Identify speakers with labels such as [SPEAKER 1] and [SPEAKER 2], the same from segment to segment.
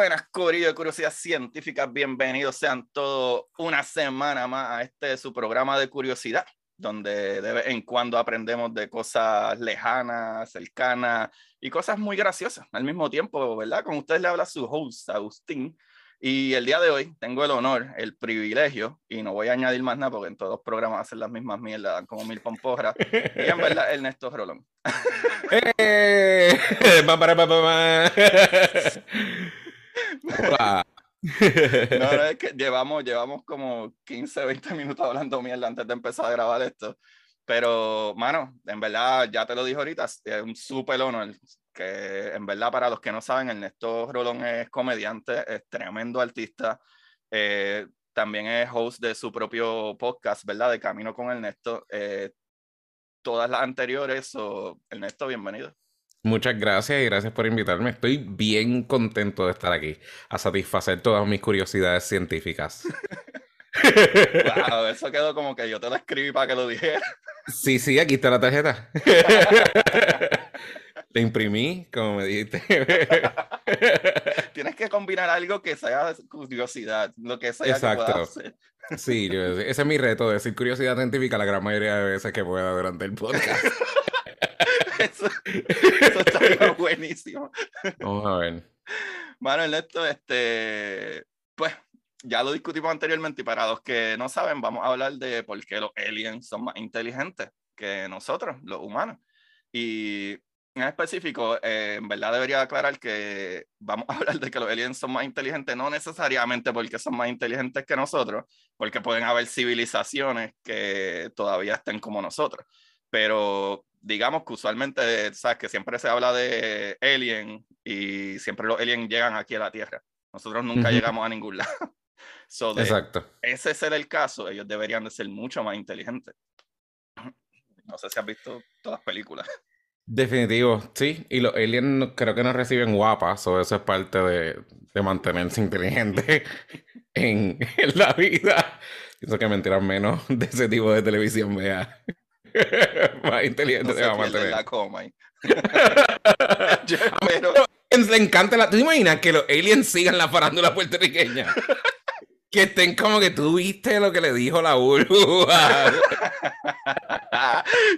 [SPEAKER 1] Buenas, Corillo de Curiosidad Científica. Bienvenidos sean todos una semana más a este su programa de curiosidad, donde de vez en cuando aprendemos de cosas lejanas, cercanas y cosas muy graciosas al mismo tiempo, ¿verdad? Con ustedes le habla su host, Agustín. Y el día de hoy tengo el honor, el privilegio, y no voy a añadir más nada porque en todos los programas hacen las mismas mierdas, dan como mil pomporras. Y en verdad, Ernesto Rolón.
[SPEAKER 2] ¡Eh! Hola.
[SPEAKER 1] No, no, es que llevamos, llevamos como 15, 20 minutos hablando mierda antes de empezar a grabar esto. Pero, mano, en verdad, ya te lo dije ahorita, es un súper honor. Que en verdad, para los que no saben, Ernesto Rolón es comediante, es tremendo artista. eh, también es host de su propio podcast, ¿verdad? De Camino con Ernesto. Eh, todas las anteriores, o Ernesto, bienvenido.
[SPEAKER 2] Muchas gracias y gracias por invitarme. Estoy bien contento de estar aquí a satisfacer todas mis curiosidades científicas.
[SPEAKER 1] Wow, eso quedó como que yo te lo escribí para que lo dijera.
[SPEAKER 2] Sí, sí, aquí está la tarjeta. La imprimí, como me dijiste.
[SPEAKER 1] Tienes que combinar algo que sea curiosidad, lo que sea que
[SPEAKER 2] Exacto.
[SPEAKER 1] puedas hacer.
[SPEAKER 2] Sí, yo- ese es mi reto, decir curiosidad científica la gran mayoría de veces que pueda durante el podcast.
[SPEAKER 1] Eso, eso está buenísimo.
[SPEAKER 2] Vamos a ver.
[SPEAKER 1] Bueno, Ernesto, este, pues ya lo discutimos anteriormente y para los que no saben, vamos a hablar de por qué los aliens son más inteligentes que nosotros, los humanos. Y en específico, eh, en verdad debería aclarar que vamos a hablar de que los aliens son más inteligentes, no necesariamente porque son más inteligentes que nosotros, porque pueden haber civilizaciones que todavía estén como nosotros. Pero digamos que usualmente, sabes que siempre se habla de alien y siempre los aliens llegan aquí a la Tierra. Nosotros nunca llegamos a ningún lado. So, de
[SPEAKER 2] Exacto.
[SPEAKER 1] ese ser el caso, ellos deberían de ser mucho más inteligentes. No sé si has visto todas las películas.
[SPEAKER 2] Definitivo, sí. Y los aliens no- creo que nos reciben guapas, o eso es parte de, de mantenerse inteligente en, en la vida. Pienso que mentiras menos de ese tipo de televisión vea. Más inteligente
[SPEAKER 1] No
[SPEAKER 2] se va a mantener.
[SPEAKER 1] la coma. ahí. Yo espero.
[SPEAKER 2] Le encanta la. ¿Tú te imaginas que los aliens sigan la farándula puertorriqueña? Que estén como que tú viste lo que le dijo la burbuja.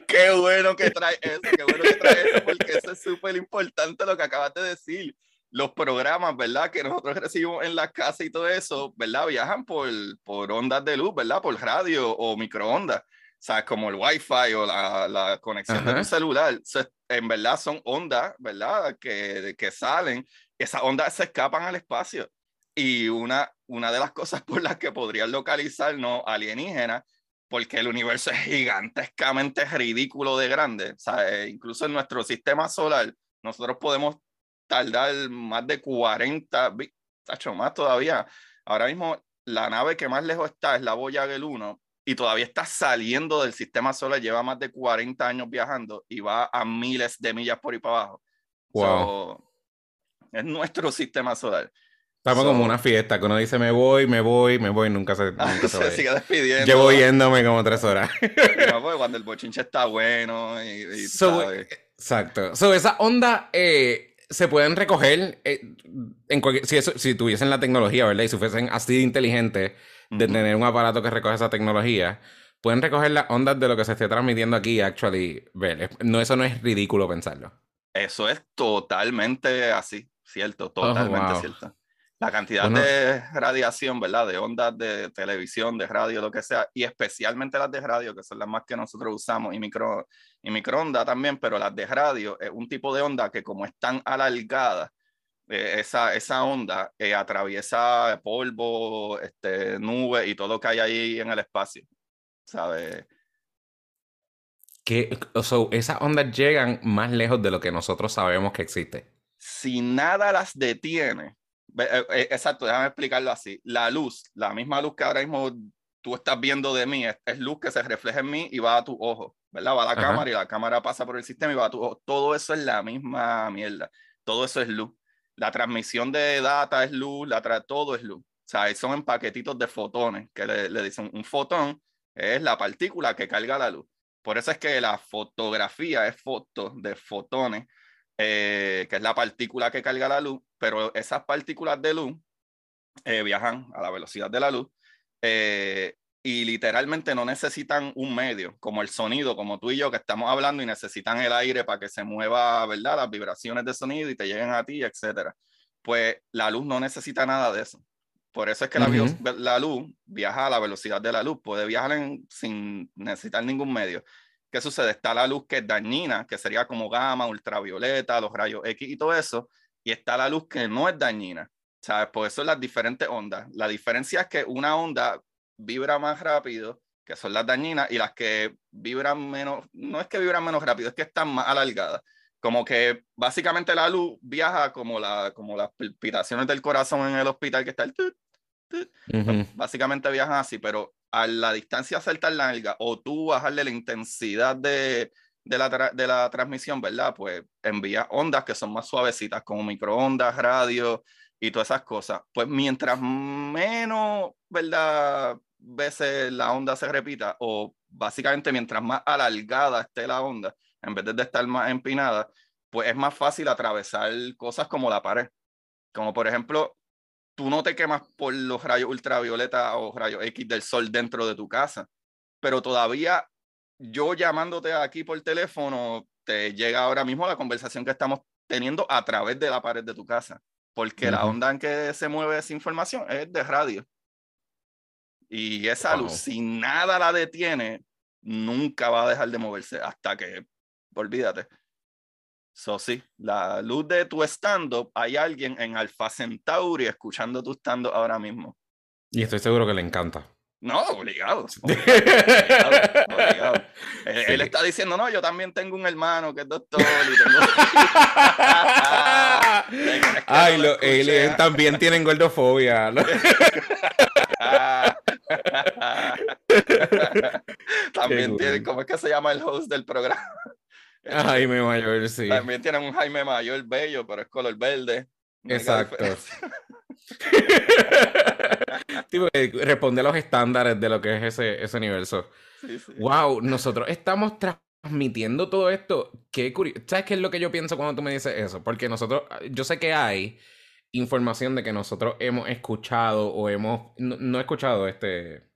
[SPEAKER 1] qué bueno que trae eso, qué bueno que trae eso, porque eso es súper importante lo que acabas de decir. Los programas, ¿verdad? Que nosotros recibimos en la casa y todo eso, ¿verdad? Viajan por, por ondas de luz, ¿verdad? Por radio o microondas. Sea, como el Wi-Fi o la, la conexión de
[SPEAKER 2] Ajá.
[SPEAKER 1] tu celular. En verdad son ondas, ¿verdad? Que, que salen. Esas ondas se escapan al espacio. Y una, una de las cosas por las que podrían localizarnos alienígenas porque el universo es gigantescamente ridículo de grande. O sea, eh, incluso en nuestro sistema solar, nosotros podemos tardar más de 40, vi- tacho, más todavía. Ahora mismo, la nave que más lejos está es la Voyager 1 y todavía está saliendo del sistema solar, lleva más de 40 años viajando y va a miles de millas por ahí para abajo.
[SPEAKER 2] Wow.
[SPEAKER 1] So, es nuestro sistema solar.
[SPEAKER 2] Estamos
[SPEAKER 1] So-
[SPEAKER 2] como una fiesta que uno dice me voy, me voy, me voy, nunca se, nunca se
[SPEAKER 1] se sigue despidiendo.
[SPEAKER 2] Llevo yéndome como tres horas.
[SPEAKER 1] No, pues, cuando el bochinche está bueno y, y
[SPEAKER 2] So,
[SPEAKER 1] ¿sabes?
[SPEAKER 2] Exacto. So, esa onda eh, se pueden recoger eh, en cualquier- si, eso, si tuviesen la tecnología, ¿verdad? Y si fuesen así de inteligentes de tener un aparato que recoge esa tecnología, pueden recoger las ondas de lo que se esté transmitiendo aquí, actually. Ver, es- no, eso no es ridículo pensarlo.
[SPEAKER 1] Eso es totalmente así, cierto, totalmente
[SPEAKER 2] wow.
[SPEAKER 1] cierto. La cantidad de radiación, ¿verdad? De ondas de televisión, de radio, lo que sea, y especialmente las de radio, que son las más que nosotros usamos, y, micro, y microondas también, pero las de radio es un tipo de onda que como están alargadas, eh, esa, esa onda eh, atraviesa polvo, este, nube y todo lo que hay ahí en el espacio, ¿sabes?
[SPEAKER 2] Que, o sea, esas ondas llegan más lejos de lo que nosotros sabemos que existe.
[SPEAKER 1] Si nada las detiene, eh, eh, exacto, déjame explicarlo así. La luz, la misma luz que ahora mismo tú estás viendo de mí, es, luz que se refleja en mí y va a tu ojo, ¿verdad? Va a la cámara y la cámara pasa por el sistema y va a tu ojo. Todo eso es la misma mierda. Todo eso es luz. La transmisión de data es luz, la todo es luz. O sea, son en paquetitos de fotones, que le, le dicen un fotón es la partícula que carga la luz. Por eso es que la fotografía es foto de fotones eh, que es la partícula que carga la luz, pero esas partículas de luz eh, viajan a la velocidad de la luz eh, y literalmente no necesitan un medio, como el sonido, como tú y yo que estamos hablando y necesitan el aire para que se mueva, ¿verdad? Las vibraciones de sonido y te lleguen a ti, etcétera. Pues la luz no necesita nada de eso. Por eso es que la, la, luz viaja a la velocidad de la luz, puede viajar sin necesitar ningún medio. ¿Qué sucede? Está la luz que es dañina, que sería como gamma, ultravioleta, los rayos X y todo eso, y está la luz que no es dañina. ¿Sabes? Por eso las diferentes ondas. La diferencia es que una onda vibra más rápido, que son las dañinas, y las que vibran menos, no es que vibran menos rápido, es que están más alargadas. Como que básicamente la luz viaja como, la, como las palpitaciones del corazón en el hospital, que está el... Básicamente viajan así, pero a la distancia tan larga o tú bajarle la intensidad de, de, la, de la transmisión, ¿verdad? Pues envía ondas que son más suavecitas, como microondas, radio y todas esas cosas. Pues mientras menos, ¿verdad? Veces la onda se repita, o básicamente mientras más alargada esté la onda, en vez de estar más empinada, pues es más fácil atravesar cosas como la pared. Como por ejemplo, tú no te quemas por los rayos ultravioleta o rayos X del sol dentro de tu casa, pero todavía yo llamándote aquí por teléfono, te llega ahora mismo la conversación que estamos teniendo a través de la pared de tu casa, porque la onda en que se mueve esa información es de radio. Y esa luz, si nada la detiene, nunca va a dejar de moverse hasta que, olvídate, So, sí, la luz de tu stand-up, hay alguien en Alpha Centauri escuchando tu stand-up ahora mismo.
[SPEAKER 2] Y estoy seguro que le encanta.
[SPEAKER 1] No, obligado. obligado, Él, está diciendo, no, yo también tengo un hermano que es doctor y tengo...
[SPEAKER 2] Ay, aliens también tienen gordofobia.
[SPEAKER 1] también tienen, ¿cómo es que se llama el host del programa?
[SPEAKER 2] Jaime Mayor, sí.
[SPEAKER 1] También tienen un Jaime Mayor bello, pero es color verde.
[SPEAKER 2] Exacto. responde a los estándares de lo que es ese, ese universo. Wow, nosotros estamos transmitiendo todo esto. Qué curioso. ¿Sabes qué es lo que yo pienso cuando tú me dices eso? Porque nosotros, yo sé que hay información de que nosotros hemos escuchado o hemos, no, no escuchado este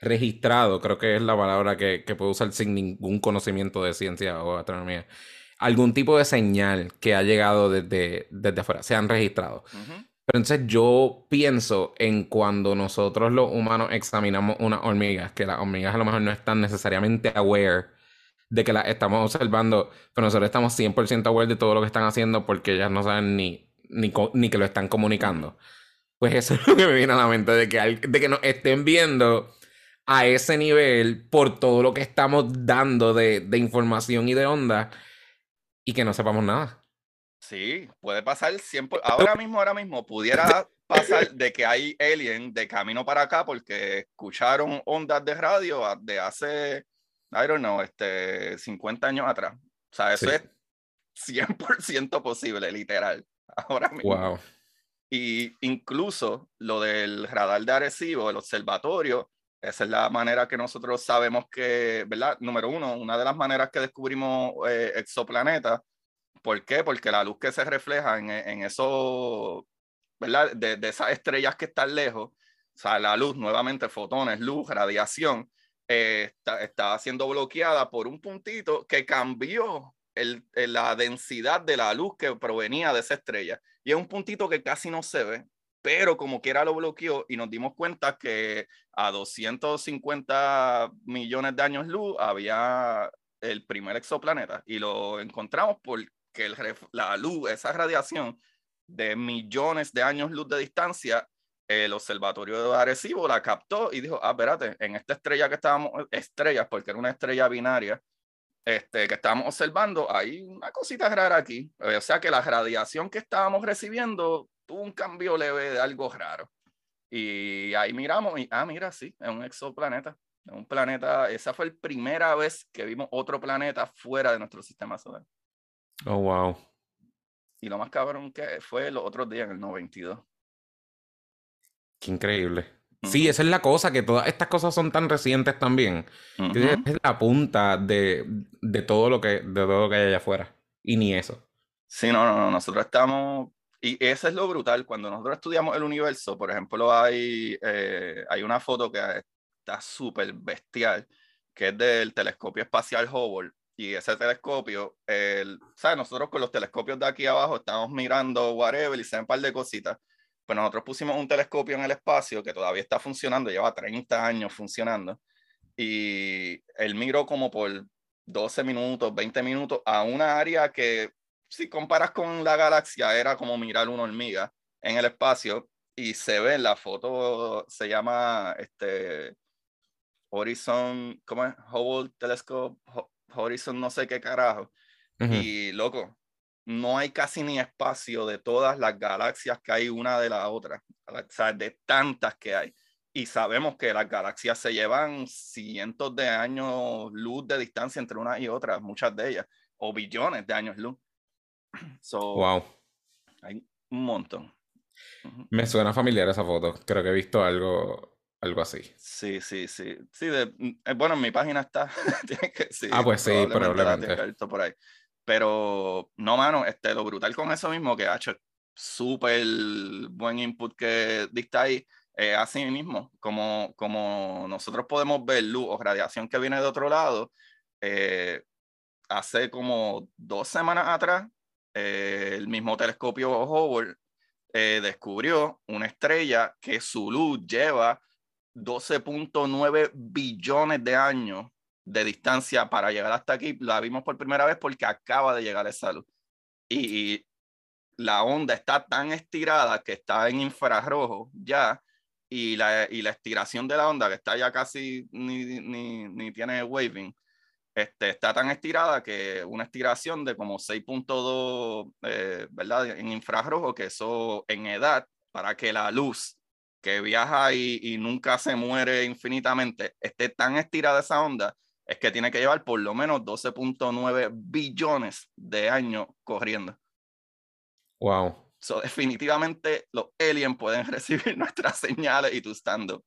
[SPEAKER 2] registrado, creo que es la palabra que, que puedo usar sin ningún conocimiento de ciencia o astronomía, algún tipo de señal que ha llegado desde, desde afuera, se han registrado. Pero entonces yo pienso en cuando nosotros los humanos examinamos unas hormigas, que las hormigas a lo mejor no están necesariamente aware de que las estamos observando, pero nosotros estamos 100% aware de todo lo que están haciendo porque ellas no saben ni, ni, ni que lo están comunicando. Pues eso es lo que me viene a la mente, de que, de que nos estén viendo a ese nivel por todo lo que estamos dando de, de información y de onda y que no sepamos nada.
[SPEAKER 1] Sí, puede pasar siempre. Ahora mismo, ahora mismo, pudiera pasar de que hay alien de camino para acá porque escucharon ondas de radio de hace, I don't know, este, 50 años atrás. O sea, eso es 100% posible, literal. Ahora mismo. Wow. Y incluso lo del radar de Arecibo, el observatorio, esa es la manera que nosotros sabemos que, ¿verdad? Número uno, una de las maneras que descubrimos eh, exoplanetas. ¿Por qué? Porque la luz que se refleja en, en eso, ¿verdad? De, de, esas estrellas que están lejos, o sea, la luz, nuevamente, fotones, luz, radiación, eh, está, está, siendo bloqueada por un puntito que cambió el, la densidad de la luz que provenía de esa estrella. Y es un puntito que casi no se ve, pero como quiera lo bloqueó y nos dimos cuenta que a 250 millones de años luz había el primer exoplaneta y lo encontramos porque la luz, esa radiación de millones de años luz de distancia, el observatorio de Arecibo la captó y dijo, ah, espérate, en esta estrella que estábamos, estrellas, porque era una estrella binaria, este, que estábamos observando, hay una cosita rara aquí. O sea que la radiación que estábamos recibiendo tuvo un cambio leve de algo raro. Y ahí miramos y, ah, mira, sí, es un exoplaneta. Es un planeta, esa fue la primera vez que vimos otro planeta fuera de nuestro sistema solar.
[SPEAKER 2] Oh, wow.
[SPEAKER 1] Y lo más cabrón que fue los otros días, en el 92.
[SPEAKER 2] Qué increíble. Sí, esa es la cosa, que todas estas cosas son tan recientes también. Es la punta de, de, todo lo que, de todo lo que hay allá afuera. Y ni eso.
[SPEAKER 1] Sí, no, no, no. Nosotros estamos y eso es lo brutal. Cuando nosotros estudiamos el universo, por ejemplo, hay, eh, hay una foto que está súper bestial, que es del telescopio espacial Hubble. Y ese telescopio, el, ¿sabes? Nosotros con los telescopios de aquí abajo estamos mirando whatever y se ven un par de cositas. Pues nosotros pusimos un telescopio en el espacio que todavía está funcionando, lleva 30 años funcionando. Y él miró como por 12 minutos, 20 minutos a una área que si comparas con la galaxia, era como mirar una hormiga en el espacio y se ve en la foto, se llama este Horizon, ¿cómo es? Hubble Telescope, Horizon no sé qué carajo. Y loco, no hay casi ni espacio de todas las galaxias que hay una de la otra, o sea, de tantas que hay. Y sabemos que las galaxias se llevan cientos de años luz de distancia entre una y otra, muchas de ellas, o billones de años luz. So,
[SPEAKER 2] wow.
[SPEAKER 1] Hay un montón.
[SPEAKER 2] Me suena familiar esa foto. Creo que he visto algo, algo así.
[SPEAKER 1] Sí, sí, sí. sí de, eh, bueno, en mi página está.
[SPEAKER 2] ah, pues sí, probablemente.
[SPEAKER 1] Por ahí. Pero, no, mano, este, lo brutal con eso mismo que ha hecho súper buen input que diste ahí. así mismo, como, como nosotros podemos ver luz o radiación que viene de otro lado, eh, hace como dos semanas atrás eh, el mismo telescopio Hubble eh, descubrió una estrella que su luz lleva 12.9 billones de años de distancia para llegar hasta aquí. La vimos por primera vez porque acaba de llegar esa luz. Y, la onda está tan estirada que está en infrarrojo ya, y la, y la estiración de la onda, que está ya casi ni, ni, ni tiene waving, este, está tan estirada que una estiración de como 6.2, eh, ¿verdad? En infrarrojo, que eso en edad, para que la luz que viaja y, y, nunca se muere infinitamente esté tan estirada esa onda, es que tiene que llevar por lo menos 12.9 billones de años corriendo.
[SPEAKER 2] Wow.
[SPEAKER 1] So, definitivamente los aliens pueden recibir nuestras señales y tu stand-up.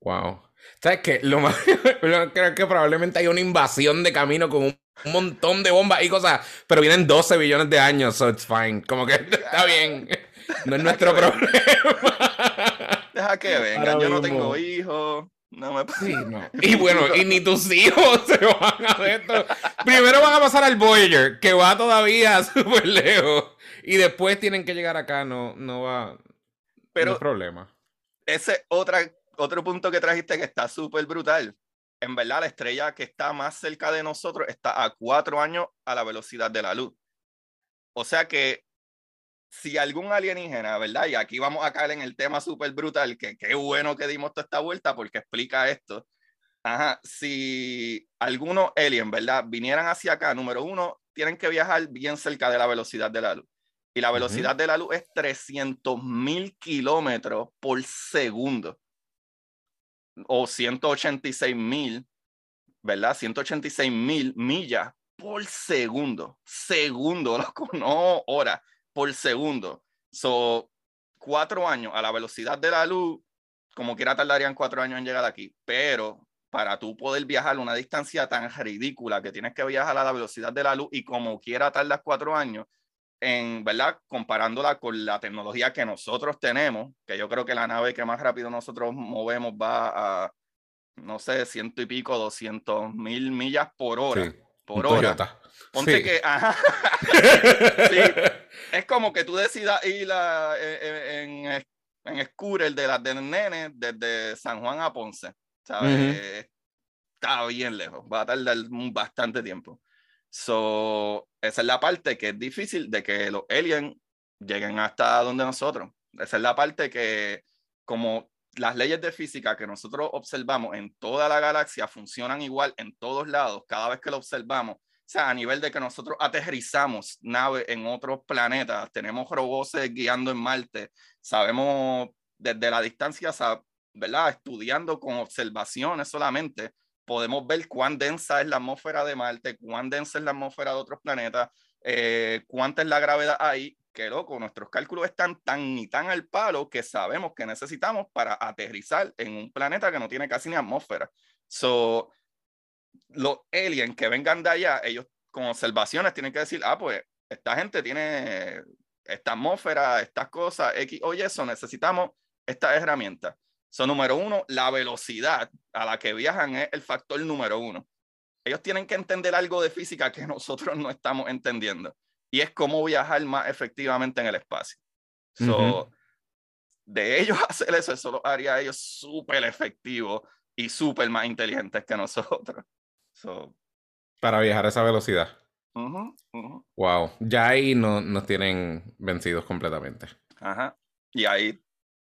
[SPEAKER 2] Wow. ¿Sabes qué? Lo más, creo que probablemente hay una invasión de camino con un, montón de bombas y cosas, pero vienen 12 billones de años, so it's fine. Como que está bien. No es nuestro problema.
[SPEAKER 1] Deja que vengan, yo no tengo hijos. No me
[SPEAKER 2] sí, no. Y bueno, y ni tus hijos se van a esto. Primero van a pasar al Voyager, que va todavía súper lejos. Y después tienen que llegar acá, no, no va. Pero no problema.
[SPEAKER 1] Ese otra otro punto que trajiste que está súper brutal. En verdad, la estrella que está más cerca de nosotros está a cuatro años a la velocidad de la luz. O sea que si algún alienígena, ¿verdad? Y aquí vamos a caer en el tema súper brutal, que qué bueno que dimos toda esta vuelta porque explica esto. Ajá, si algunos aliens, ¿verdad? Vinieran hacia acá, número uno, tienen que viajar bien cerca de la velocidad de la luz. Y la velocidad de la luz es 300 mil kilómetros por segundo o 186 mil, ¿verdad? 186 mil millas por segundo. Segundo, loco, no hora, por segundo. So, cuatro años a la velocidad de la luz, como quiera tardarían cuatro años en llegar aquí, pero para tú poder viajar una distancia tan ridícula que tienes que viajar a la velocidad de la luz y como quiera tardas cuatro años, en, ¿verdad? Comparándola con la tecnología que nosotros tenemos, que yo creo que la nave que más rápido nosotros movemos va a, no sé, ciento y pico, doscientos mil millas por hora. por hora. Ponte que, ajá. sí, es como que tú decidas ir a, en, en, en scooter de las de nene desde San Juan a Ponce. ¿Sabes? Está bien lejos, va a tardar bastante tiempo. So, esa es la parte que es difícil de que los aliens lleguen hasta donde nosotros. Esa es la parte que, como las leyes de física que nosotros observamos en toda la galaxia funcionan igual en todos lados, cada vez que lo observamos, sea, a nivel de que nosotros aterrizamos naves en otros planetas, tenemos robots guiando en Marte, sabemos desde la distancia, ¿verdad? Estudiando con observaciones solamente, podemos ver cuán densa es la atmósfera de Marte, cuán densa es la atmósfera de otros planetas, eh, cuánta es la gravedad ahí, que loco, nuestros cálculos están tan y tan al palo que sabemos que necesitamos para aterrizar en un planeta que no tiene casi ni atmósfera. So, los aliens que vengan de allá, ellos con observaciones tienen que decir, ah, pues esta gente tiene esta atmósfera, estas cosas, X o Y, eso necesitamos esta herramienta. Son número uno, la velocidad a la que viajan es el factor número uno. Ellos tienen que entender algo de física que nosotros no estamos entendiendo. Y es cómo viajar más efectivamente en el espacio. De ellos hacer eso, eso lo haría ellos súper efectivos y súper más inteligentes que nosotros.
[SPEAKER 2] Para viajar a esa velocidad. Wow. Ya ahí no, nos tienen vencidos completamente.
[SPEAKER 1] Ajá. Y ahí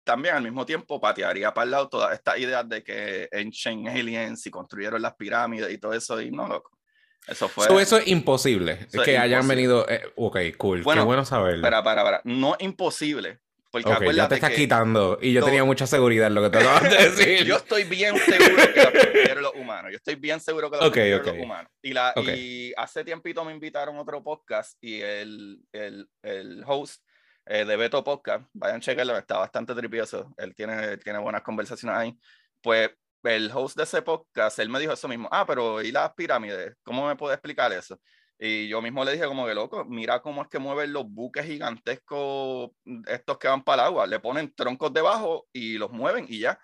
[SPEAKER 1] también al mismo tiempo patearía para el lado todas estas ideas de que Ancient Aliens y construyeron las pirámides y todo eso. Y no, loco. Eso fue.
[SPEAKER 2] eso es imposible. que hayan venido. Eh, ok, cool. Qué bueno saberlo.
[SPEAKER 1] Para, para, para. No imposible.
[SPEAKER 2] Porque ya te estás quitando. Y yo tenía mucha seguridad en lo que te acabas de decir.
[SPEAKER 1] yo estoy bien seguro que lo construyeron los humanos. Yo estoy bien seguro que lo construyeron los humanos. Y, la, y hace tiempito me invitaron a otro podcast y el, el, el host eh, de Beto Podcast, vayan a checarlo, está bastante tripioso. Él tiene, tiene buenas conversaciones ahí. Pues el host de ese podcast, él me dijo eso mismo. Ah, pero ¿y las pirámides? ¿Cómo me puede explicar eso? Y yo mismo le dije como que loco, mira cómo es que mueven los buques gigantescos, estos que van para el agua, le ponen troncos debajo y los mueven y ya.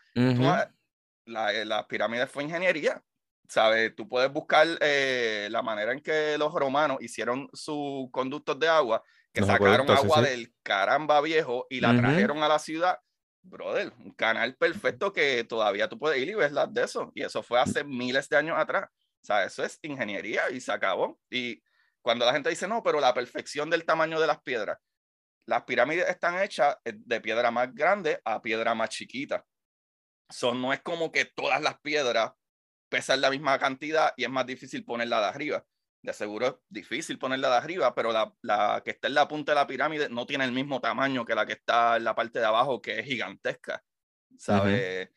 [SPEAKER 1] la, eh, la pirámide fue ingeniería, ¿sabes? Tú puedes buscar eh, la manera en que los romanos hicieron sus conductos de agua, que sacaron agua del caramba viejo y la trajeron a la ciudad. Brother, un canal perfecto que todavía tú puedes ir y ves las de eso. Y eso fue hace miles de años atrás. O sea, eso es ingeniería y se acabó. Y cuando la gente dice, no, pero la perfección del tamaño de las piedras, las pirámides están hechas eh, de piedra más grande a piedra más chiquita. Son no es como que todas las piedras pesan la misma cantidad y es más difícil ponerla de arriba. De seguro es difícil ponerla de arriba, pero la, la, que está en la punta de la pirámide no tiene el mismo tamaño que la que está en la parte de abajo, que es gigantesca. ¿Sabes?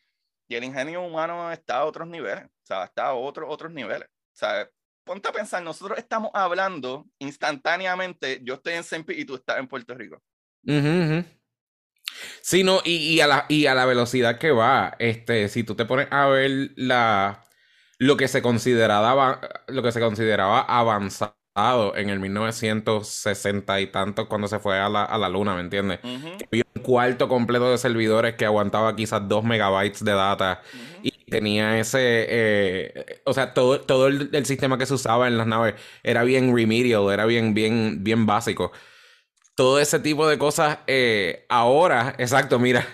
[SPEAKER 1] Y el ingenio humano está a otros niveles, sea, está a otros niveles. O sea, ponte a pensar, nosotros estamos hablando instantáneamente, yo estoy en Sempi y tú estás en Puerto Rico.
[SPEAKER 2] Sí, no, y, y, a la, y a la velocidad que va, este, si tú te pones a ver la, lo que se consideraba, lo que se consideraba avanzado en el 1960 y tanto cuando se fue a la, a la luna, ¿me entiendes? Había un cuarto completo de servidores que aguantaba quizás 2 megabytes de data y tenía ese, eh, o sea, todo, todo el, sistema que se usaba en las naves era bien remedial, era bien, bien, bien básico. Todo ese tipo de cosas, eh, ahora, exacto, mira.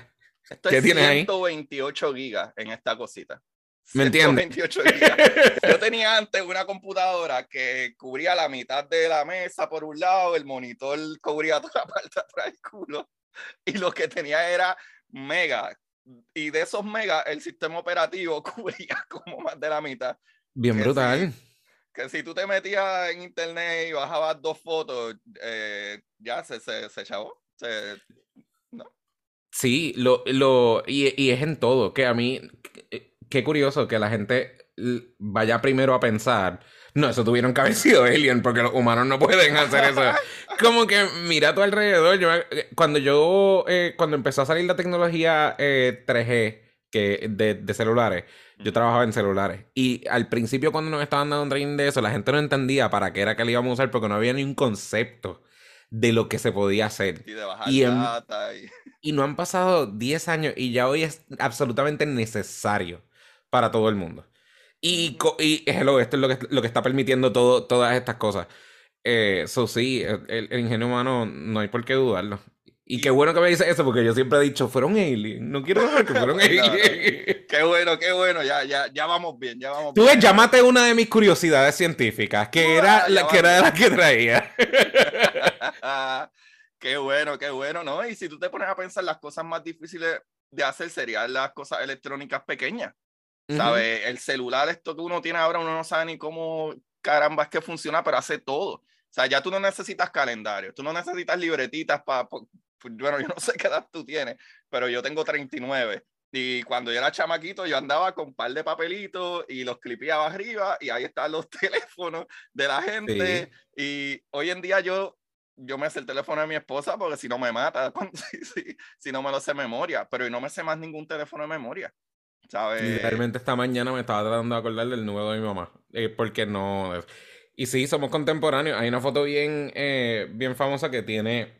[SPEAKER 1] ¿Qué tienes ahí? 128 gigas en esta cosita.
[SPEAKER 2] ¿Me entiendes?
[SPEAKER 1] Yo tenía antes una computadora que cubría la mitad de la mesa por un lado, el monitor cubría toda la parte de atrás del culo, y lo que tenía era mega. Y de esos megas, el sistema operativo cubría como más de la mitad.
[SPEAKER 2] Bien brutal.
[SPEAKER 1] que si tú te metías en internet y bajabas dos fotos, eh, ya se, se, se chavó. ¿no?
[SPEAKER 2] Sí, lo, lo, y, y es en todo, que a mí qué curioso que la gente vaya primero a pensar, no, eso tuvieron que haber sido alien, porque los humanos no pueden hacer eso. Como que mira a tu alrededor. Eh, cuando yo, eh, cuando empezó a salir la tecnología 3G eh, que, de, celulares, yo trabajaba en celulares. Y al principio, cuando nos estaban dando un training de eso, la gente no entendía para qué era que le íbamos a usar, porque no había ni un concepto de lo que se podía hacer.
[SPEAKER 1] Y de bajar y, data
[SPEAKER 2] y no han pasado 10 años y ya hoy es absolutamente necesario para todo el mundo. Y, y hello, esto es lo que, lo que está permitiendo todo, todas estas cosas. Eh, so sí, el, ingenio humano no hay por qué dudarlo. Y qué bueno que me dices eso, porque yo siempre he dicho, fueron aliens. No quiero decir que fueron aliens.
[SPEAKER 1] Qué bueno, qué bueno. Ya, ya, ya vamos bien, ya vamos
[SPEAKER 2] Tú ves, llámate una de mis curiosidades científicas, que era la que era la que traía.
[SPEAKER 1] qué bueno, qué bueno, ¿no? Y si tú te pones a pensar, las cosas más difíciles de hacer serían las cosas electrónicas pequeñas. ¿Sabes? El celular, esto que uno tiene ahora, uno no sabe ni cómo caramba es que funciona, pero hace todo. O sea, ya tú no necesitas calendario, tú no necesitas libretitas para... Bueno, yo no sé qué edad tú tienes, pero yo tengo 39. Y cuando yo era chamaquito, yo andaba con un par de papelitos y los clipeaba arriba y ahí están los teléfonos de la gente. Y hoy en día yo, yo me sé el teléfono de mi esposa porque si no me mata, si, si, si no me lo sé memoria, pero yo no me sé más ningún teléfono de memoria. ¿Sabes?
[SPEAKER 2] Realmente esta mañana me estaba tratando de acordar del número de mi mamá, eh, porque no... Y sí, somos contemporáneos. Hay una foto bien, eh, bien famosa que tiene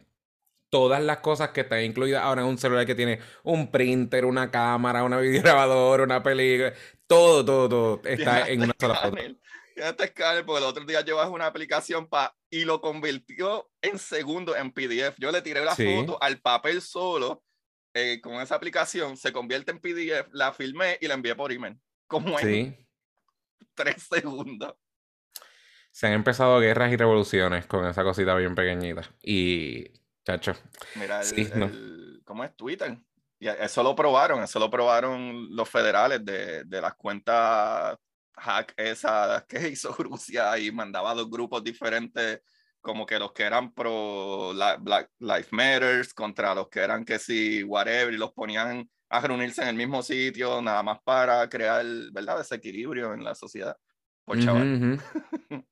[SPEAKER 2] todas las cosas que están incluidas ahora en un celular que tiene un printer, una cámara, una videograbadora, una película, todo, todo, todo está en una sola foto.
[SPEAKER 1] este escáner, porque el otro día llevas una aplicación para y lo convirtió en segundo en PDF. Yo le tiré la foto al papel solo eh, con esa aplicación, se convierte en PDF, la filmé y la envié por email. Como en tres segundos.
[SPEAKER 2] Se han empezado guerras y revoluciones con esa cosita bien pequeñita. Y, chacho.
[SPEAKER 1] Mira, ¿cómo es Twitter? Y eso lo probaron, eso lo probaron los federales de, de las cuentas hack esas que hizo Rusia y mandaba a dos grupos diferentes como que los que eran pro Black Life Matters contra los que eran que sí, whatever, y los ponían a reunirse en el mismo sitio, nada más para crear, ¿verdad?, desequilibrio en la sociedad. Por chaval.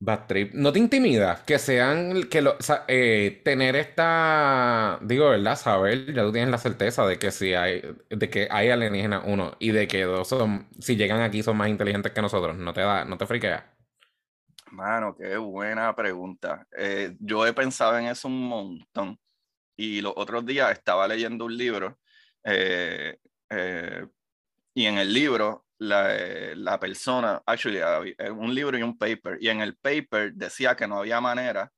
[SPEAKER 2] Bad trip. ¿No te intimida que sean, que lo, eh, tener esta, digo, ¿verdad? Saber, ya tú tienes la certeza de que si hay, de que hay alienígenas, uno, y de que dos son, si llegan aquí son más inteligentes que nosotros, ¿no te da, no te friquea?
[SPEAKER 1] Mano, qué buena pregunta. Eh, yo he pensado en eso un montón. Y los otros días estaba leyendo un libro eh, eh, y en el libro la, la, persona, actually, un libro y un paper, y en el paper decía que no había manera,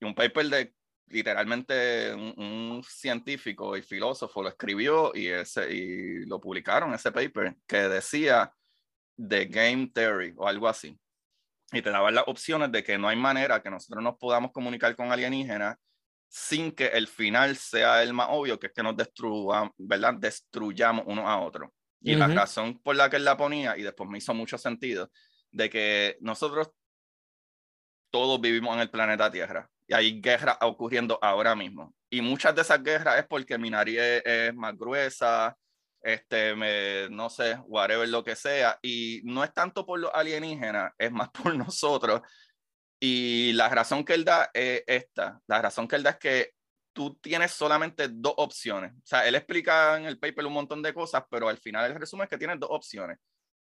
[SPEAKER 1] y un paper de literalmente un, científico y filósofo lo escribió y, ese, y lo publicaron, ese paper, que decía The Game Theory o algo así y te daban las opciones de que no hay manera que nosotros nos podamos comunicar con alienígenas sin que el final sea el más obvio, que es que nos destruyamos, ¿verdad? Destruyamos uno a otro. Y la razón por la que él la ponía, y después me hizo mucho sentido, de que nosotros todos vivimos en el planeta Tierra y hay guerras ocurriendo ahora mismo. Y muchas de esas guerras es porque mi nariz es más gruesa, este, me, no sé, whatever lo que sea. Y no es tanto por los alienígenas, es más por nosotros. Y la razón que él da es esta. La razón que él da es que tú tienes solamente dos opciones. O sea, él explica en el paper un montón de cosas, pero al final el resumen es que tienes dos opciones.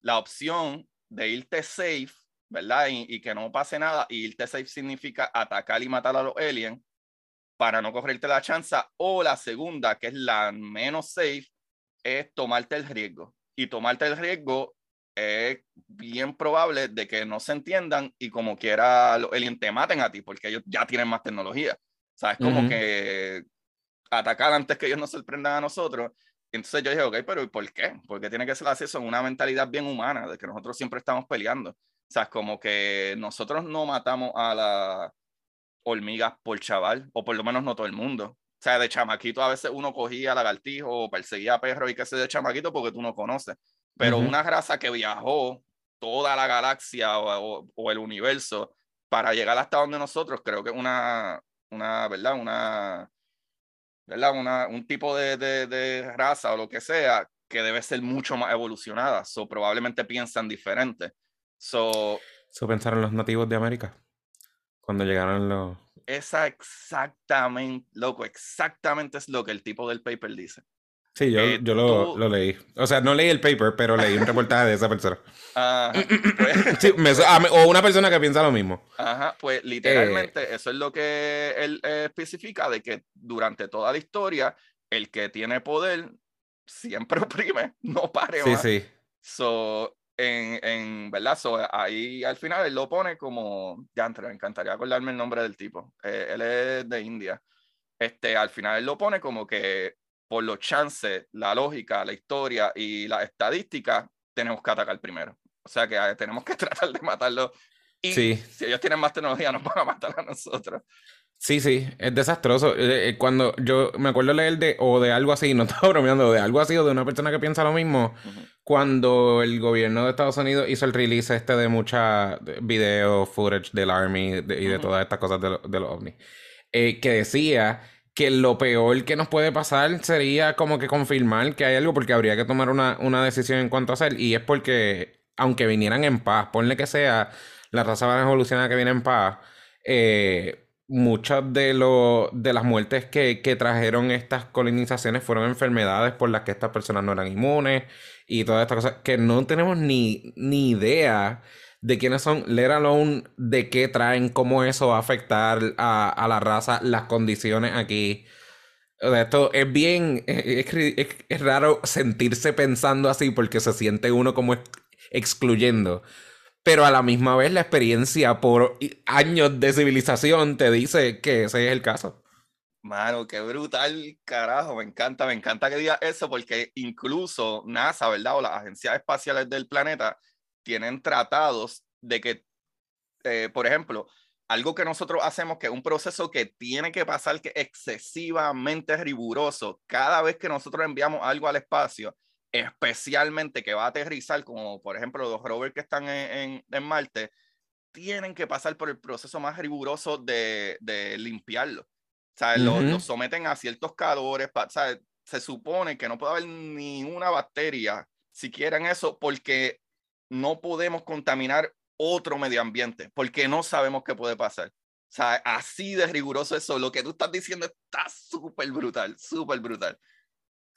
[SPEAKER 1] La opción de irte safe, ¿verdad? Y, y que no pase nada. Y irte safe significa atacar y matar a los aliens para no cogerte la chance. O la segunda, que es la menos safe, es tomarte el riesgo. Y tomarte el riesgo es bien probable de que no se entiendan y como quiera el te maten a ti porque ellos ya tienen más tecnología. O sea, es como que atacar antes que ellos nos sorprendan a nosotros. Entonces yo dije, ok, pero ¿y por qué? Porque tiene que ser así, son una mentalidad bien humana, de que nosotros siempre estamos peleando. O sea, es como que nosotros no matamos a las hormigas por chaval, o por lo menos no todo el mundo. O sea, de chamaquito a veces uno cogía lagartijo o perseguía perros y qué sé de chamaquito porque tú no conoces. Pero una raza que viajó toda la galaxia o, o, el universo para llegar hasta donde nosotros, creo que es una, una, ¿verdad? Una, ¿verdad? Una, un tipo de, de, de, raza o lo que sea que debe ser mucho más evolucionada. So, probablemente piensan diferente. So,
[SPEAKER 2] so pensaron los nativos de América cuando llegaron los
[SPEAKER 1] esa exactamente, loco, exactamente es lo que el tipo del paper dice.
[SPEAKER 2] Sí, yo, eh, yo lo, lo, leí. O sea, no leí el paper, pero leí un reportaje de esa persona. Pues o una persona que piensa lo mismo.
[SPEAKER 1] Ajá, pues literalmente eh, eso es lo que él eh, especifica de que durante toda la historia, el que tiene poder siempre oprime, no pare
[SPEAKER 2] Sí, sí.
[SPEAKER 1] So, en, en ¿verdad? ahí al final él lo pone como, ya, me encantaría acordarme el nombre del tipo, eh, él es de India, este, al final él lo pone como que por los chances, la lógica, la historia y la estadística, tenemos que atacar primero. O sea que eh, tenemos que tratar de matarlo. Y si ellos tienen más tecnología, nos van a matar a nosotros.
[SPEAKER 2] Sí, sí, es desastroso. Eh, eh, cuando yo me acuerdo leer de, o de algo así, no estaba bromeando, de algo así o de una persona que piensa lo mismo, cuando el gobierno de Estados Unidos hizo el release este de mucha video, footage del Army y de todas estas cosas de, de los ovnis, que decía que lo peor que nos puede pasar sería como que confirmar que hay algo porque habría que tomar una, una decisión en cuanto a hacer y es porque aunque vinieran en paz, ponle que sea la raza van evolucionada que viene en paz, eh, muchas de, de las muertes que, que, trajeron estas colonizaciones fueron enfermedades por las que estas personas no eran inmunes y todas estas cosas que no tenemos ni, ni idea de quiénes son, let alone de qué traen, cómo eso va a afectar a, la raza, las condiciones aquí. esto es bien, es, raro sentirse pensando así porque se siente uno como excluyendo. Pero a la misma vez la experiencia por años de civilización te dice que ese es el caso.
[SPEAKER 1] Mano, qué brutal, carajo, me encanta, me encanta que diga eso porque incluso NASA, ¿verdad? O las agencias espaciales del planeta tienen tratados de que, eh, por ejemplo, algo que nosotros hacemos, que es un proceso que tiene que pasar, que es excesivamente riguroso, cada vez que nosotros enviamos algo al espacio, especialmente que va a aterrizar, como por ejemplo los rovers que están en, en, Marte, tienen que pasar por el proceso más riguroso de, de limpiarlo. O sea, lo, someten a ciertos calores, ¿sabes? se supone que no puede haber ni una bacteria siquiera en eso, porque no podemos contaminar otro medio ambiente porque no sabemos qué puede pasar. O sea, así de riguroso eso. Lo que tú estás diciendo está súper brutal, súper brutal.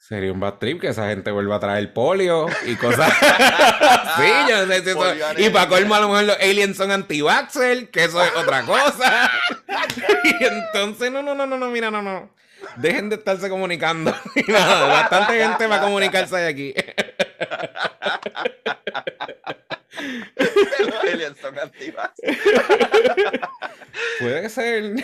[SPEAKER 2] Sería un bad trip que esa gente vuelva a traer polio y cosas. sí, yo sé eso. Y para colmo, a lo mejor los aliens son anti que eso es otra cosa. y entonces, no, no, no, no, no, mira, no, no. Dejen de estarse comunicando. bastante gente va a comunicarse de aquí.
[SPEAKER 1] Los aliens son activas.
[SPEAKER 2] Puede ser.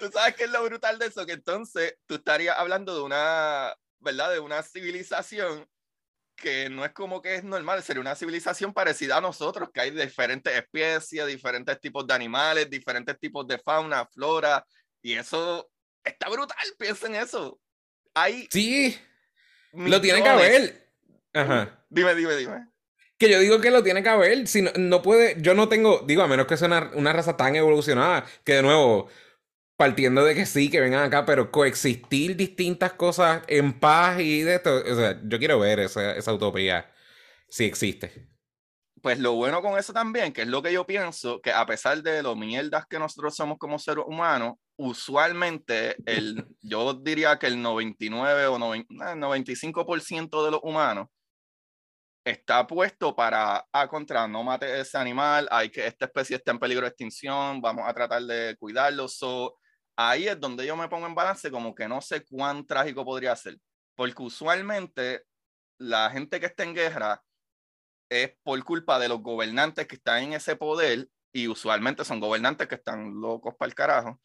[SPEAKER 1] tú sabes qué es lo brutal de eso, que entonces tú estarías hablando de una, ¿verdad? De una civilización que no es como que es normal, sería una civilización parecida a nosotros, que hay diferentes especies, diferentes tipos de animales, diferentes tipos de fauna, flora, y eso está brutal, piensa en eso. Hay
[SPEAKER 2] sí, lo tiene que haber.
[SPEAKER 1] Ajá. Dime, dime, dime.
[SPEAKER 2] Que yo digo que lo tiene que haber. Si no, puede, yo no tengo, digo, a menos que sea una, raza tan evolucionada, que de nuevo, partiendo de que sí, que vengan acá, pero coexistir distintas cosas en paz y de esto. O sea, yo quiero ver esa, esa utopía si existe.
[SPEAKER 1] Pues lo bueno con eso también, que es lo que yo pienso, que a pesar de lo mierdas que nosotros somos como seres humanos, usualmente el, yo diría que el 99 o 95% de los humanos está puesto para, ah, contra, no mate ese animal, hay que, esta especie está en peligro de extinción, vamos a tratar de cuidarlo. So, ahí es donde yo me pongo en balance, como que no sé cuán trágico podría ser, porque usualmente la gente que está en guerra es por culpa de los gobernantes que están en ese poder y usualmente son gobernantes que están locos para el carajo.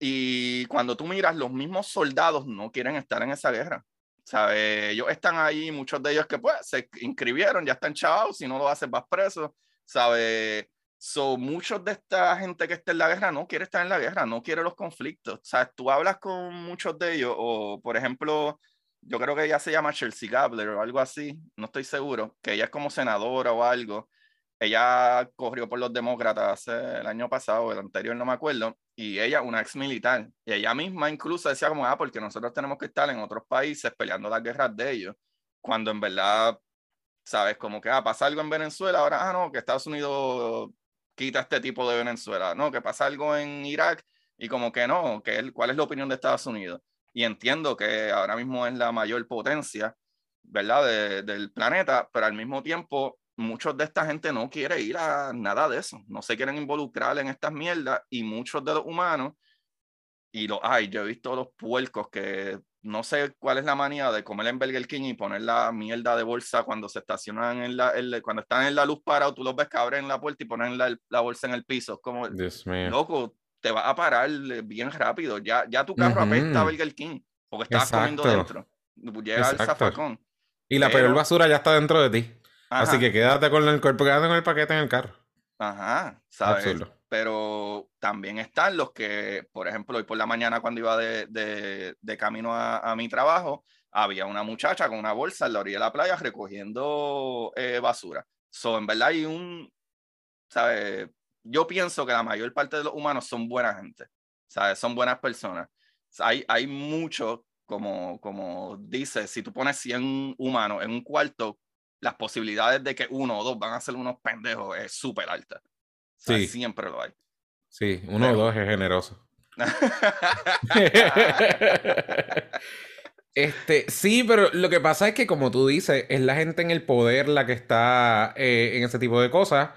[SPEAKER 1] Y cuando tú miras, los mismos soldados no quieren estar en esa guerra. ¿Sabe? Ellos están ahí, muchos de ellos que pues se inscribieron, ya están chavos, si no lo hacen vas preso, ¿sabe? So, muchos de esta gente que está en la guerra no quiere estar en la guerra, no quiere los conflictos. Sea, tú hablas con muchos de ellos, o por ejemplo, yo creo que ella se llama Chelsea Gabler o algo así, no estoy seguro, que ella es como senadora o algo. Ella corrió por los demócratas el año pasado, el anterior no me acuerdo, y ella, una ex militar, y ella misma incluso decía como, ah, porque nosotros tenemos que estar en otros países peleando las guerras de ellos, cuando en verdad, sabes, como que, ah, pasa algo en Venezuela, ahora, ah, no, que Estados Unidos quita este tipo de Venezuela, no, que pasa algo en Irak, y como que no, que ¿cuál es la opinión de Estados Unidos? Y entiendo que ahora mismo es la mayor potencia, ¿verdad?, del planeta, pero al mismo tiempo muchos de esta gente no quiere ir a nada de eso, no se quieren involucrar en estas mierdas y muchos de los humanos y lo hay. Yo he visto los puercos que no sé cuál es la manía de comer en Burger King y poner la mierda de bolsa cuando se estacionan en la, cuando están en la luz parado, tú los ves que abren la puerta y ponen la, la bolsa en el piso. Es como, loco, te va a parar bien rápido. Ya, ya tu carro apesta a Burger King porque estás comiendo dentro. Llega al zafacón.
[SPEAKER 2] Y la peor basura ya está dentro de ti. Así que quédate con el cuerpo, quédate con el paquete en el carro.
[SPEAKER 1] Ajá, ¿sabes? Pero también están los que, por ejemplo, hoy por la mañana cuando iba de, de, de camino a, a, mi trabajo, había una muchacha con una bolsa en la orilla de la playa recogiendo eh, basura. So, en verdad hay un, ¿sabes? Yo pienso que la mayor parte de los humanos son buena gente, ¿sabes? Son buenas personas. Hay, hay mucho, como, como dice, si tú pones 100 humanos en un cuarto, las posibilidades de que uno o dos van a ser unos pendejos es súper alta. sí. Siempre lo hay.
[SPEAKER 2] Sí, uno o dos es generoso. este, sí, pero lo que pasa es que, como tú dices, es la gente en el poder la que está eh, en ese tipo de cosas,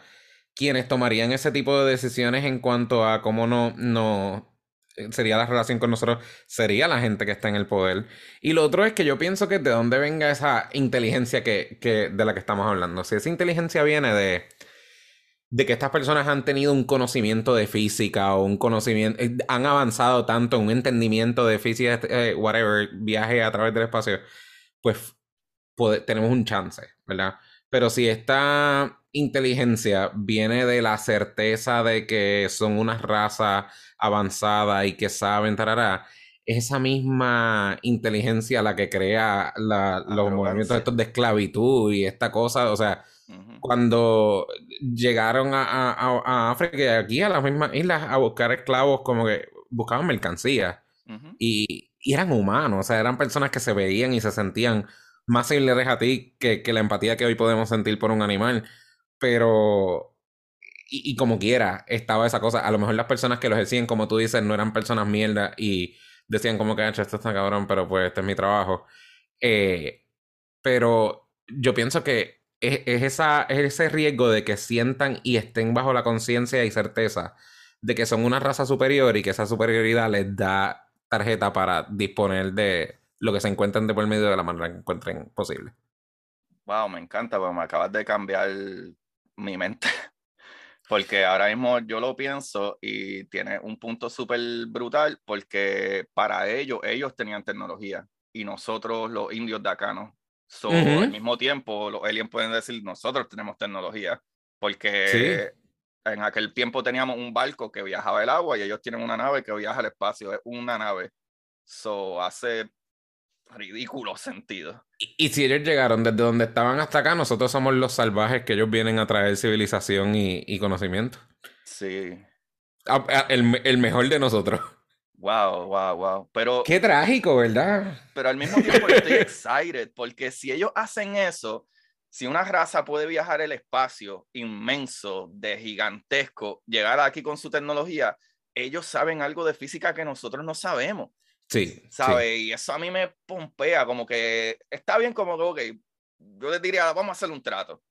[SPEAKER 2] quienes tomarían ese tipo de decisiones en cuanto a cómo no, no, sería la relación con nosotros, sería la gente que está en el poder. Y lo otro es que yo pienso que de dónde venga esa inteligencia que, que, de la que estamos hablando. Si esa inteligencia viene de, de que estas personas han tenido un conocimiento de física o un conocimiento, eh, han avanzado tanto en un entendimiento de física, eh, whatever, viaje a través del espacio, pues tenemos un chance, ¿verdad? Pero si esta inteligencia viene de la certeza de que son una raza avanzada y que saben, tarará, esa misma inteligencia la que crea los movimientos estos de esclavitud y esta cosa, o sea, cuando llegaron a, a, África y aquí a las mismas islas a buscar esclavos, como que buscaban mercancía y, y, eran humanos, o sea, eran personas que se veían y se sentían más similares a ti que, que la empatía que hoy podemos sentir por un animal, pero y, como quiera, estaba esa cosa. A lo mejor las personas que los decían, como tú dices, no eran personas mierda y decían como que, hecho esto está cabrón, pero pues este es mi trabajo. Eh, pero yo pienso que es, esa, es ese riesgo de que sientan y estén bajo la conciencia y certeza de que son una raza superior y que esa superioridad les da tarjeta para disponer de lo que se encuentren de por medio de la manera que encuentren posible.
[SPEAKER 1] Wow, me encanta, porque me acabas de cambiar mi mente. Porque ahora mismo yo lo pienso y tiene un punto súper brutal porque para ellos, ellos tenían tecnología y nosotros los indios de acá no. So, Al mismo tiempo, los aliens pueden decir, nosotros tenemos tecnología porque en aquel tiempo teníamos un barco que viajaba el agua y ellos tienen una nave que viaja al espacio, es una nave. So, hace ridículo sentido.
[SPEAKER 2] Y, si ellos llegaron desde donde estaban hasta acá, nosotros somos los salvajes que ellos vienen a traer civilización y, conocimiento.
[SPEAKER 1] Sí.
[SPEAKER 2] El, el, mejor de nosotros.
[SPEAKER 1] Wow, wow, wow. Pero.
[SPEAKER 2] Qué trágico, ¿verdad?
[SPEAKER 1] Pero al mismo tiempo estoy excited porque si ellos hacen eso, si una raza puede viajar el espacio inmenso, de gigantesco, llegar aquí con su tecnología, ellos saben algo de física que nosotros no sabemos.
[SPEAKER 2] Sí.
[SPEAKER 1] ¿Sabes? Y eso a mí me pompea, como que está bien, como que, ok, yo les diría, vamos a hacer un trato.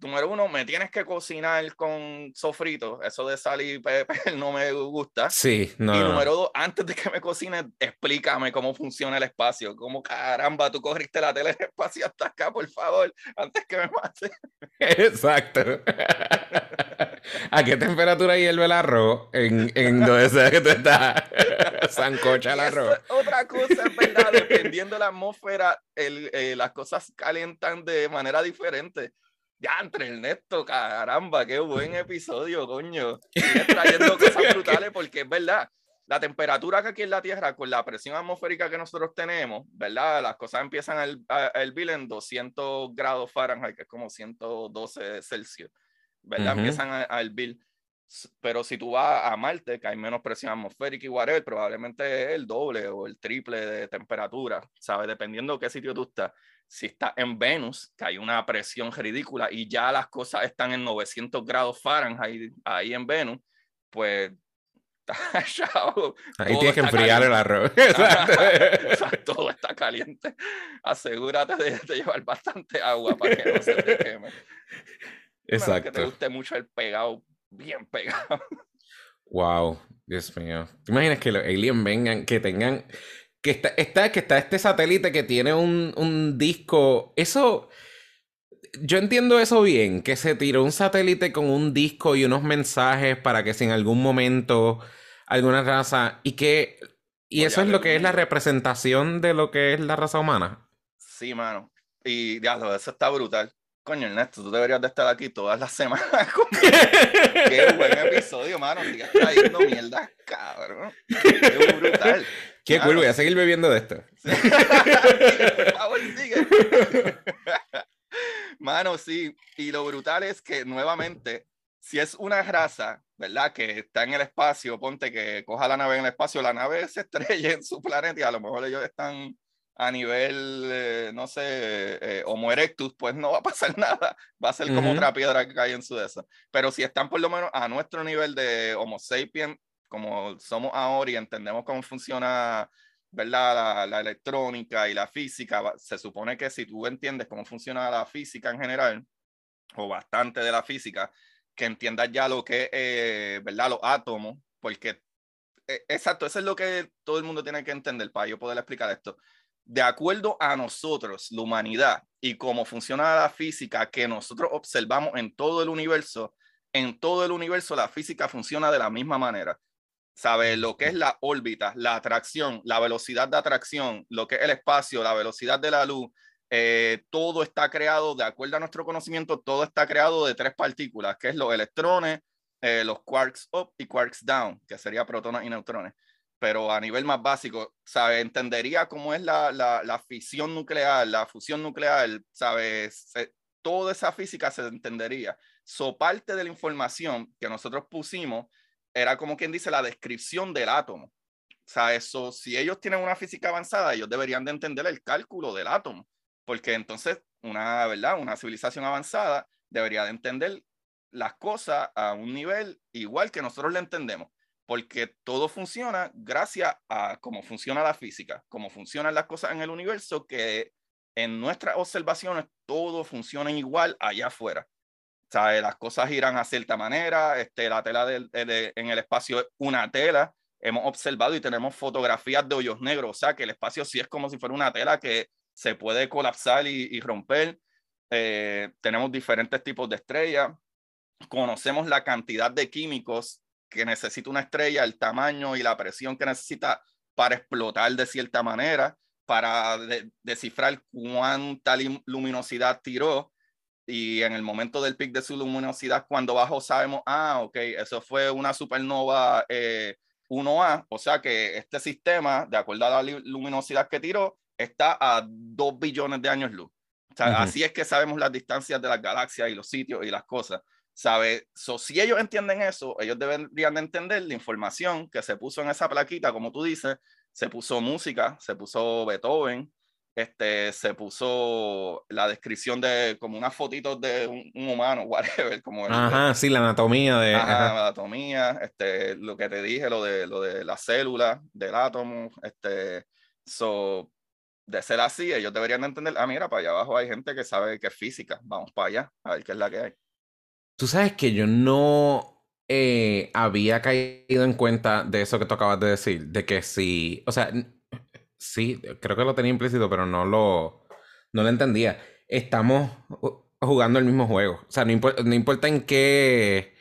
[SPEAKER 1] Número uno, me tienes que cocinar con sofrito. Eso de sal y pepe no me gusta.
[SPEAKER 2] Sí, no.
[SPEAKER 1] Y número dos, antes de que me cocines, explícame cómo funciona el espacio. Cómo caramba, tú corriste la tele del espacio hasta acá, por favor, antes que me mates.
[SPEAKER 2] Exacto. ¿A qué temperatura hierve el arroz? En, en donde sea que tú estás. Sancocha el arroz.
[SPEAKER 1] Otra cosa, es verdad, dependiendo de la atmósfera, el, eh, las cosas calientan de manera diferente. Ya, entre el Neto, caramba, qué buen episodio, coño. Sigues trayendo cosas brutales porque es verdad. La temperatura que aquí en la Tierra, con la presión atmosférica que nosotros tenemos, ¿verdad? Las cosas empiezan a hervir en 200 grados Fahrenheit, que es como 112 Celsius, ¿verdad? Empiezan a, a hervir. Pero si tú vas a Marte, que hay menos presión atmosférica y whatever, probablemente es el doble o el triple de temperatura, ¿sabes? Dependiendo de qué sitio tú estás. Si estás en Venus, que hay una presión ridícula y ya las cosas están en 900 grados Fahrenheit ahí en Venus, pues
[SPEAKER 2] Ahí tienes que enfriar el arroz.
[SPEAKER 1] todo está caliente. Asegúrate de, llevar bastante agua para que no se te queme.
[SPEAKER 2] Exacto.
[SPEAKER 1] que te guste mucho el pegado bien pegado.
[SPEAKER 2] Wow. Dios mío. ¿Te imaginas que los aliens vengan, que tengan. Que está, está, que está este satélite que tiene un, un disco. Eso. Yo entiendo eso bien, que se tiró un satélite con un disco y unos mensajes para que si en algún momento alguna raza. Y que. Y eso es lo que es la representación de lo que es la raza humana.
[SPEAKER 1] Sí, mano. Y diablo, eso está brutal. Coño, Ernesto, tú deberías de estar aquí todas las semanas. Qué buen episodio, mano. Sigues trayendo mierda, cabrón. Qué brutal.
[SPEAKER 2] Qué cool, voy a seguir bebiendo de esto.
[SPEAKER 1] por favor, sigue. Mano, sí. Y lo brutal es que nuevamente, si es una raza, ¿verdad? Que está en el espacio, ponte que coja la nave en el espacio, la nave se estrella en su planeta y a lo mejor ellos están a nivel, eh, no sé, eh, Homo erectus, pues no va a pasar nada. Va a ser como otra piedra que cae en su esa. Pero si están por lo menos a nuestro nivel de Homo sapiens, como somos ahora y entendemos cómo funciona, ¿verdad? La, electrónica y la física, se supone que si tú entiendes cómo funciona la física en general, o bastante de la física, que entiendas ya lo que es, eh, ¿verdad? Los átomos, porque exacto, eso es lo que todo el mundo tiene que entender para yo poder explicar esto de acuerdo a nosotros, la humanidad, y cómo funciona la física que nosotros observamos en todo el universo, en todo el universo la física funciona de la misma manera. ¿Sabe? Lo que es la órbita, la atracción, la velocidad de atracción, lo que es el espacio, la velocidad de la luz, eh, todo está creado, de acuerdo a nuestro conocimiento, todo está creado de tres partículas, que es los electrones, eh, los quarks up y quarks down, que sería protones y neutrones pero a nivel más básico, ¿sabe? Entendería cómo es la, la, la fisión nuclear, la fusión nuclear, ¿sabes? toda esa física se entendería. So, parte de la información que nosotros pusimos era como quien dice la descripción del átomo. O sea, eso, si ellos tienen una física avanzada, ellos deberían de entender el cálculo del átomo, porque entonces una, ¿verdad? Una civilización avanzada debería de entender las cosas a un nivel igual que nosotros le entendemos porque todo funciona gracias a cómo funciona la física, cómo funcionan las cosas en el universo, que en nuestras observaciones todo funciona igual allá afuera. O sea, las cosas giran a cierta manera, este, la tela en el espacio es una tela, hemos observado y tenemos fotografías de hoyos negros, o sea, que el espacio sí es como si fuera una tela que se puede colapsar y, romper. Eh, tenemos diferentes tipos de estrellas, conocemos la cantidad de químicos que necesita una estrella, el tamaño y la presión que necesita para explotar de cierta manera, para descifrar cuánta luminosidad tiró. Y en el momento del pic de su luminosidad, cuando bajó, sabemos, ah, ok, eso fue una supernova 1A, eh, o sea que este sistema, de acuerdo a la luminosidad que tiró, está a 2 billones de años luz. Así es que sabemos las distancias de las galaxias y los sitios y las cosas. ¿Sabe? So, si ellos entienden eso, ellos deberían de entender la información que se puso en esa plaquita, como tú dices, se puso música, se puso Beethoven, este, se puso la descripción de como unas fotitos de un, humano, whatever, como
[SPEAKER 2] Ajá, sí, la anatomía de
[SPEAKER 1] la anatomía, este, lo que te dije, lo de lo de las células, del átomo, este, so, de ser así, ellos deberían entender, ah, mira, para allá abajo hay gente que sabe que es física, vamos para allá, a ver qué es la que hay.
[SPEAKER 2] Tú sabes que yo no eh, había caído en cuenta de eso que tú acabas de decir, de que sí, o sea, sí, creo que lo tenía implícito, pero no lo, no lo entendía. Estamos jugando el mismo juego. O sea, no, importa en qué,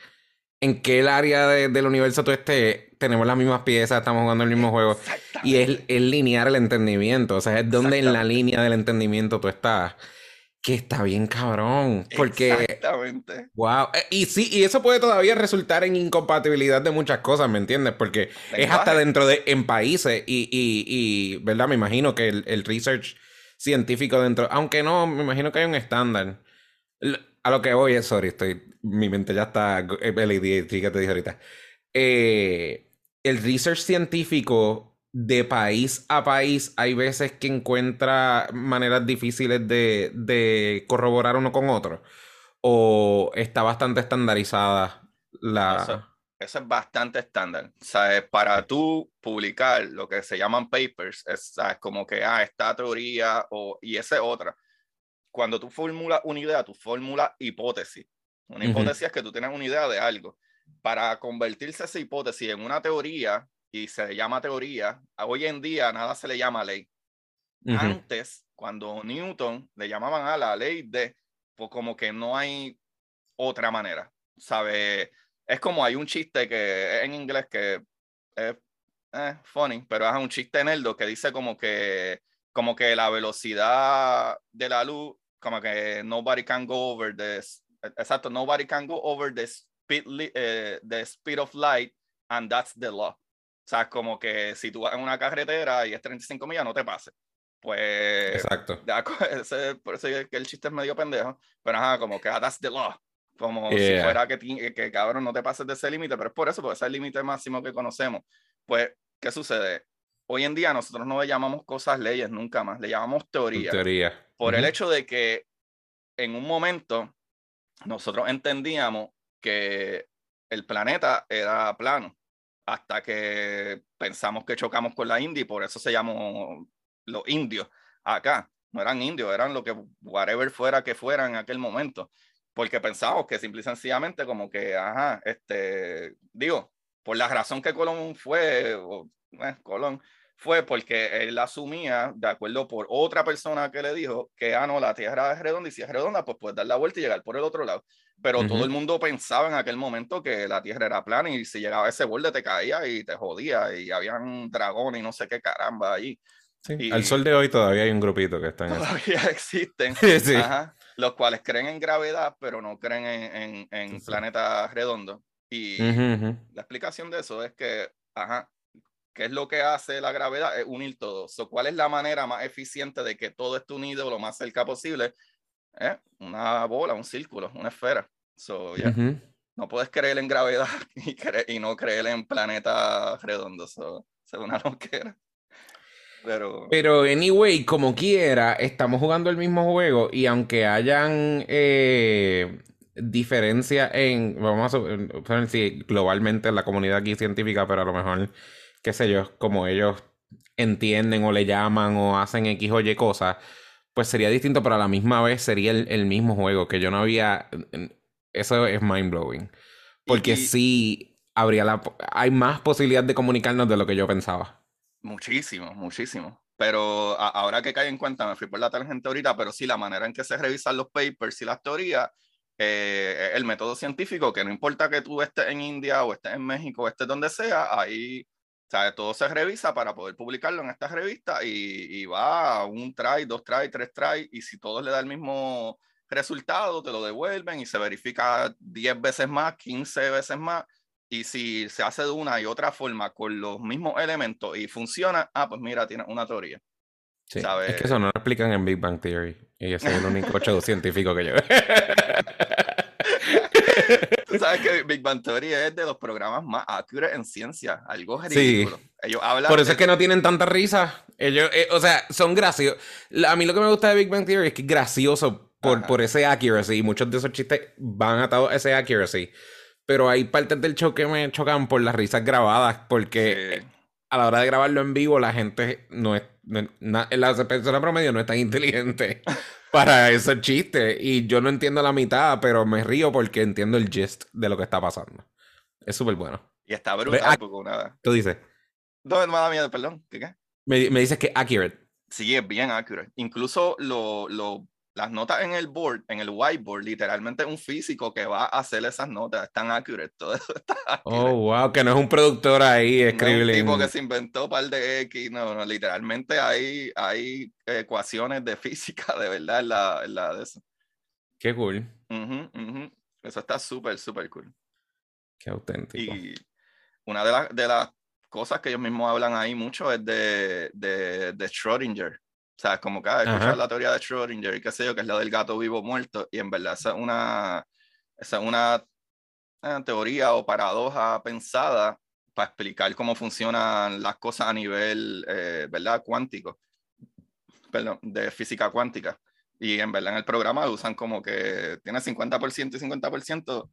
[SPEAKER 2] en qué área del universo tú estés, tenemos las mismas piezas, estamos jugando el mismo juego. Y es, es lineal el entendimiento. O sea, es donde en la línea del entendimiento tú estás que está bien cabrón. Porque.
[SPEAKER 1] Exactamente.
[SPEAKER 2] Wow. Eh, y sí, y eso puede todavía resultar en incompatibilidad de muchas cosas, ¿me entiendes? Porque es hasta dentro de. en países. Y, y, y ¿verdad? Me imagino que el, research científico dentro. Aunque no, me imagino que hay un estándar. A lo que voy es, sorry, estoy. Mi mente ya está. El que te dije ahorita. Eh, el research científico de país a país hay veces que encuentra maneras difíciles de, corroborar uno con otro. ¿O está bastante estandarizada la...
[SPEAKER 1] Eso, es bastante estándar. ¿Sabes? Para tú publicar lo que se llaman papers, es como que, ah, esta teoría o, y esa es otra. Cuando tú formulas una idea, tú formulas hipótesis. Una hipótesis es que tú tienes una idea de algo para convertirse esa hipótesis en una teoría, y se llama teoría, hoy en día nada se le llama ley. Antes, cuando Newton le llamaban a la ley de, pues como que no hay otra manera, ¿sabe? Es como hay un chiste que en inglés que es eh, funny, pero es un chiste nerdo que dice como que, como que la velocidad de la luz, como que nobody can go over this, exacto, nobody can go over the speed, eh, the speed of light, and that's the law. O sea, como que si tú vas en una carretera y es 35 millas, no te pase. Pues.
[SPEAKER 2] Exacto.
[SPEAKER 1] Ese, por eso es que el chiste es medio pendejo. Pero ajá, como que ah, that's the law. Como si fuera que, que, cabrón, no te pases de ese límite. Pero es por eso, porque ese es el límite máximo que conocemos. Pues, ¿qué sucede? Hoy en día nosotros no le llamamos cosas leyes nunca más, le llamamos teoría.
[SPEAKER 2] Teoría.
[SPEAKER 1] Por el hecho de que en un momento nosotros entendíamos que el planeta era plano hasta que pensamos que chocamos con la India y por eso se llamó los indios acá. No eran indios, eran lo que whatever fuera que fueran en aquel momento. Porque pensamos que simple y sencillamente como que, ajá, este, digo, por la razón que Colón fue, eh, Colón fue porque él asumía, de acuerdo por otra persona que le dijo que, ah, no, la Tierra es redonda y si es redonda, pues puedes dar la vuelta y llegar por el otro lado. Pero todo el mundo pensaba en aquel momento que la Tierra era plana y si llegaba a ese borde te caía y te jodía y habían dragones y no sé qué caramba ahí.
[SPEAKER 2] Sí, al sol de hoy todavía hay un grupito que está en
[SPEAKER 1] Todavía existen, los cuales creen en gravedad, pero no creen en, en, en planetas redondos. Y la explicación de eso es que, ajá, ¿qué es lo que hace la gravedad? Es unir todo. ¿Cuál es la manera más eficiente de que todo esté unido lo más cerca posible? ¿Eh? Una bola, un círculo, una esfera. So, No puedes creer en gravedad y, y no creer en planetas redondos. So, es una loquera. Pero...
[SPEAKER 2] Pero, anyway, como quiera, estamos jugando el mismo juego y aunque hayan eh, diferencias en, vamos a ver si globalmente en la comunidad aquí científica, pero a lo mejor, qué sé yo, como ellos entienden o le llaman o hacen X o Y cosas, pues sería distinto, pero a la misma vez sería el, mismo juego, que yo no había... Eso es mind blowing. Porque sí, habría la... Hay más posibilidad de comunicarnos de lo que yo pensaba.
[SPEAKER 1] Muchísimo, muchísimo. Pero ahora que cae en cuenta, me fui por la tangente ahorita, pero sí, la manera en que se revisan los papers y las teorías, eh, el método científico, que no importa que tú estés en India o estés en México o estés donde sea, ahí sea, todo se revisa para poder publicarlo en esta revista y, y va un try, dos try, tres try, y si todos le da el mismo resultado, te lo devuelven y se verifica 10 veces más, 15 veces más y si se hace de una y otra forma con los mismos elementos y funciona, ah, pues mira, tiene una teoría.
[SPEAKER 2] Sí, Es que eso no lo explican en Big Bang Theory. Y ese es el único show científico que yo
[SPEAKER 1] Tú sabes que Big Bang Theory es de los programas más accurate en ciencia. Algo ridículo. Sí.
[SPEAKER 2] Ellos hablan Por eso es que no tienen tanta risa. Ellos, eh, o sea, son graciosos. A mí lo que me gusta de Big Bang Theory es que es gracioso por, por ese accuracy. Y muchos de esos chistes van atados a ese accuracy pero hay partes del show que me chocan por las risas grabadas, porque a la hora de grabarlo en vivo la gente no es, la persona promedio no es tan inteligente para esos chistes y yo no entiendo la mitad, pero me río porque entiendo el gist de lo que está pasando. Es súper bueno.
[SPEAKER 1] Y está brutal, ah, porque nada.
[SPEAKER 2] Tú dices.
[SPEAKER 1] No, me da perdón. ¿Qué qué?
[SPEAKER 2] Me, me dices que accurate.
[SPEAKER 1] Sí, es bien accurate. Incluso lo, lo las notas en el board, en el whiteboard, literalmente un físico que va a hacer esas notas, están accurate, todo eso está
[SPEAKER 2] Oh, wow, que no es un productor ahí escribiendo.
[SPEAKER 1] No un tipo que se inventó par de X, no, no, literalmente hay, hay ecuaciones de física de verdad en la, la de eso.
[SPEAKER 2] Qué cool.
[SPEAKER 1] Eso está súper, súper cool.
[SPEAKER 2] Qué auténtico.
[SPEAKER 1] Y una de, las de las cosas que ellos mismos hablan ahí mucho es de, de, de Schrödinger o sea, como que ah, escuchar la teoría de Schrödinger y qué sé yo, que es la del gato vivo muerto, y en verdad esa es una, esa es una eh, teoría o paradoja pensada para explicar cómo funcionan las cosas a nivel, eh, ¿verdad? Cuántico, perdón, de física cuántica. Y en verdad en el programa usan como que tiene 50% y 50%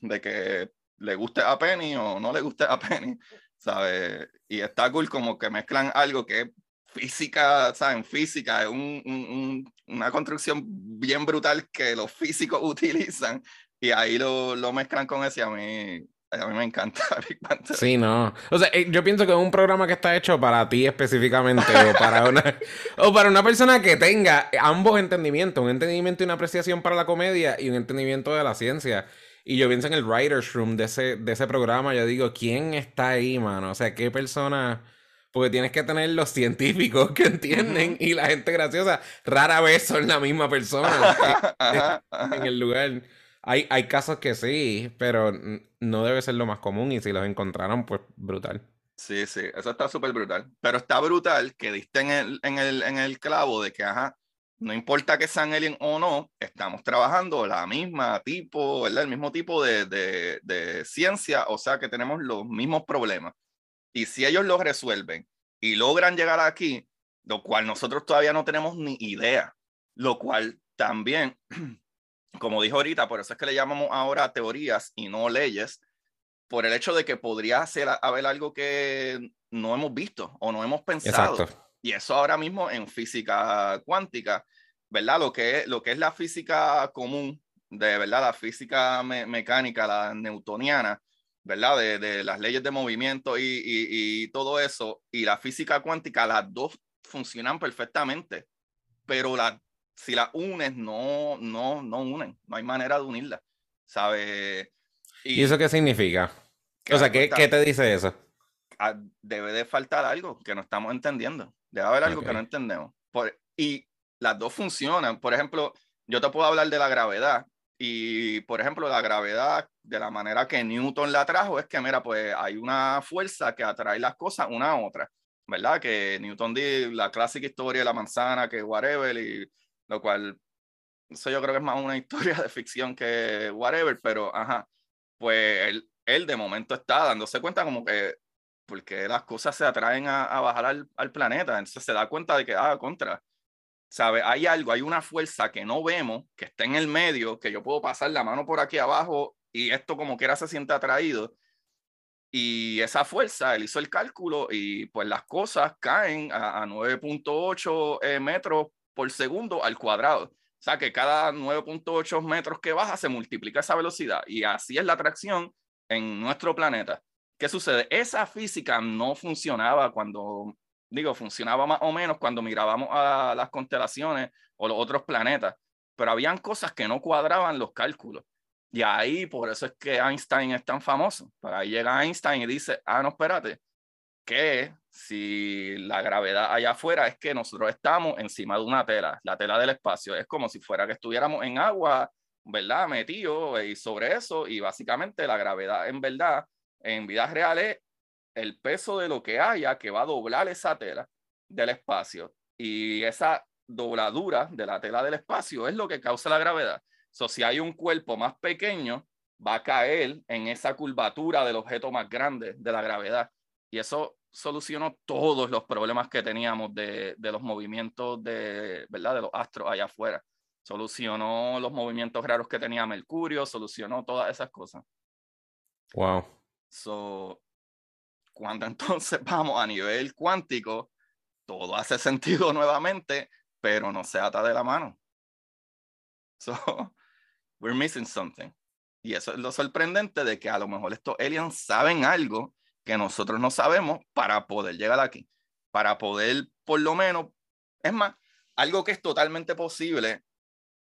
[SPEAKER 1] de que le guste a Penny o no le guste a Penny, ¿sabes? Y está cool como que mezclan algo que es física, ¿saben? Física, es un, un, una construcción bien brutal que los físicos utilizan y ahí lo, lo mezclan con ese, a mí, a mí me encanta Big Panther.
[SPEAKER 2] Sí, no. O sea, eh, yo pienso que es un programa que está hecho para ti específicamente o para una o para una persona que tenga ambos entendimientos, un entendimiento y una apreciación para la comedia y un entendimiento de la ciencia. Y yo pienso en el writer's room de ese, de ese programa, yo digo, ¿quién está ahí, mano? O sea, ¿qué persona? Porque tienes que tener los científicos que entienden y la gente graciosa. Rara vez son la misma persona en el lugar. Hay, hay casos que sí, pero no debe ser lo más común y si los encontraron, pues brutal.
[SPEAKER 1] Sí, sí, eso está súper brutal. Pero está brutal que diste en el, en, el, en el clavo de que, ajá, no importa que sean alien o no, estamos trabajando la misma tipo, ¿verdad? El mismo tipo de, de, de ciencia, o sea que tenemos los mismos problemas. Y si ellos los resuelven y logran llegar aquí, lo cual nosotros todavía no tenemos ni idea, lo cual también como dijo ahorita, por eso es que le llamamos ahora teorías y no leyes, por el hecho de que podría ser haber algo que no hemos visto o no hemos pensado. Y eso ahora mismo en física cuántica, ¿verdad? Lo que es, lo que es la física común, de verdad, la física mecánica, la newtoniana, ¿verdad? De, de, las leyes de movimiento y, y, y todo eso, y la física cuántica, las dos funcionan perfectamente, pero las si la unes, no, no, no unen, no hay manera de unirla, ¿sabes?
[SPEAKER 2] Y, eso qué significa? O sea, ¿qué, ¿qué, te dice eso?
[SPEAKER 1] Ah, debe de faltar algo que no estamos entendiendo, debe haber algo que no entendemos. Por, y las dos funcionan, por ejemplo, yo te puedo hablar de la gravedad, y, por ejemplo, la gravedad, de la manera que Newton la trajo, es que, mira, pues hay una fuerza que atrae las cosas una a otra, ¿verdad? Que Newton di la clásica historia de la manzana, que whatever, y lo cual, eso yo creo que es más una historia de ficción que whatever, pero ajá, pues él, él de momento está dándose cuenta como que porque las cosas se atraen a, a bajar al, al, planeta, entonces se da cuenta de que, ah, contra, ¿sabe? Hay algo, hay una fuerza que no vemos, que está en el medio, que yo puedo pasar la mano por aquí abajo y esto como quiera se siente atraído. Y esa fuerza, él hizo el cálculo y pues las cosas caen a, a 9.8 eh, metros por segundo al cuadrado. O sea que cada 9.8 metros que baja se multiplica esa velocidad y así es la atracción en nuestro planeta. ¿Qué sucede? Esa física no funcionaba cuando, digo, funcionaba más o menos cuando mirábamos a las constelaciones o los otros planetas, pero habían cosas que no cuadraban los cálculos. Y ahí, por eso es que Einstein es tan famoso. Para ahí llega Einstein y dice, ah, no, espérate, que si la gravedad allá afuera es que nosotros estamos encima de una tela, la tela del espacio. Es como si fuera que estuviéramos en agua, ¿verdad? Metido y sobre eso, y básicamente la gravedad en verdad, en vida real es el peso de lo que haya que va a doblar esa tela del espacio. Y esa dobladura de la tela del espacio es lo que causa la gravedad. So, si hay un cuerpo más pequeño, va a caer en esa curvatura del objeto más grande de la gravedad. Y eso solucionó todos los problemas que teníamos de, de, los movimientos de, ¿verdad? de los astros allá afuera. Solucionó los movimientos raros que tenía Mercurio, solucionó todas esas cosas.
[SPEAKER 2] Wow.
[SPEAKER 1] So, cuando entonces vamos a nivel cuántico, todo hace sentido nuevamente, pero no se ata de la mano. So, we're missing something. Y eso es lo sorprendente de que a lo mejor estos aliens saben algo que nosotros no sabemos para poder llegar aquí, para poder por lo menos, es más, algo que es totalmente posible,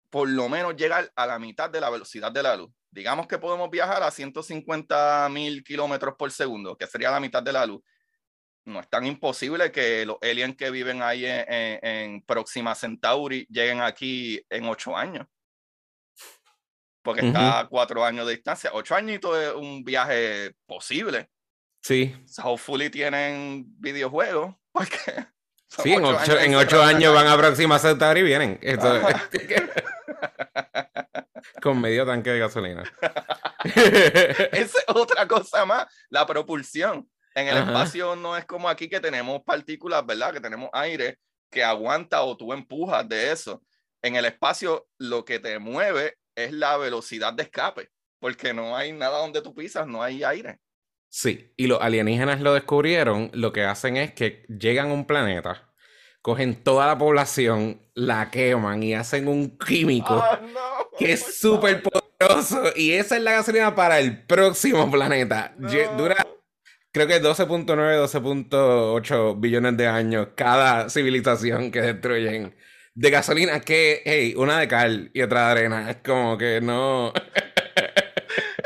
[SPEAKER 1] por lo menos llegar a la mitad de la velocidad de la luz. Digamos que podemos viajar a 150 mil kilómetros por segundo, que sería la mitad de la luz. No es tan imposible que los aliens que viven ahí en, en, Próxima Centauri lleguen aquí en ocho años. Porque está a cuatro años de distancia. Ocho añitos es un viaje posible.
[SPEAKER 2] Sí.
[SPEAKER 1] hopefully tienen videojuegos, porque...
[SPEAKER 2] Sí, en ocho, en ocho años van a Próxima Centauri y vienen. Esto, con medio tanque de gasolina.
[SPEAKER 1] Esa es otra cosa más, la propulsión. En el Ajá. espacio no es como aquí que tenemos partículas, ¿verdad? Que tenemos aire que aguanta o tú empujas de eso. En el espacio lo que te mueve es la velocidad de escape, porque no hay nada donde tú pisas, no hay aire.
[SPEAKER 2] Sí, y los alienígenas lo descubrieron, lo que hacen es que llegan a un planeta, cogen toda la población, la queman y hacen un químico
[SPEAKER 1] Ah,
[SPEAKER 2] que es súper poderoso. Y esa es la gasolina para el próximo planeta. Dura, creo que 12.9, 12.8 billones de años cada civilización que destruyen. De gasolina que, hey, una de cal y otra de arena. Es como que no.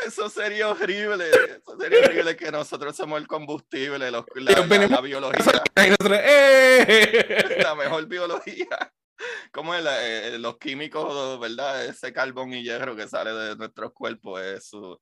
[SPEAKER 1] Eso sería horrible. Eso sería horrible que nosotros somos el combustible, los- la, la- la biología,
[SPEAKER 2] ¡eh!
[SPEAKER 1] la mejor biología. Como es la- eh, los químicos, ¿verdad? Ese carbón y hierro que sale de nuestros cuerpos. Eso.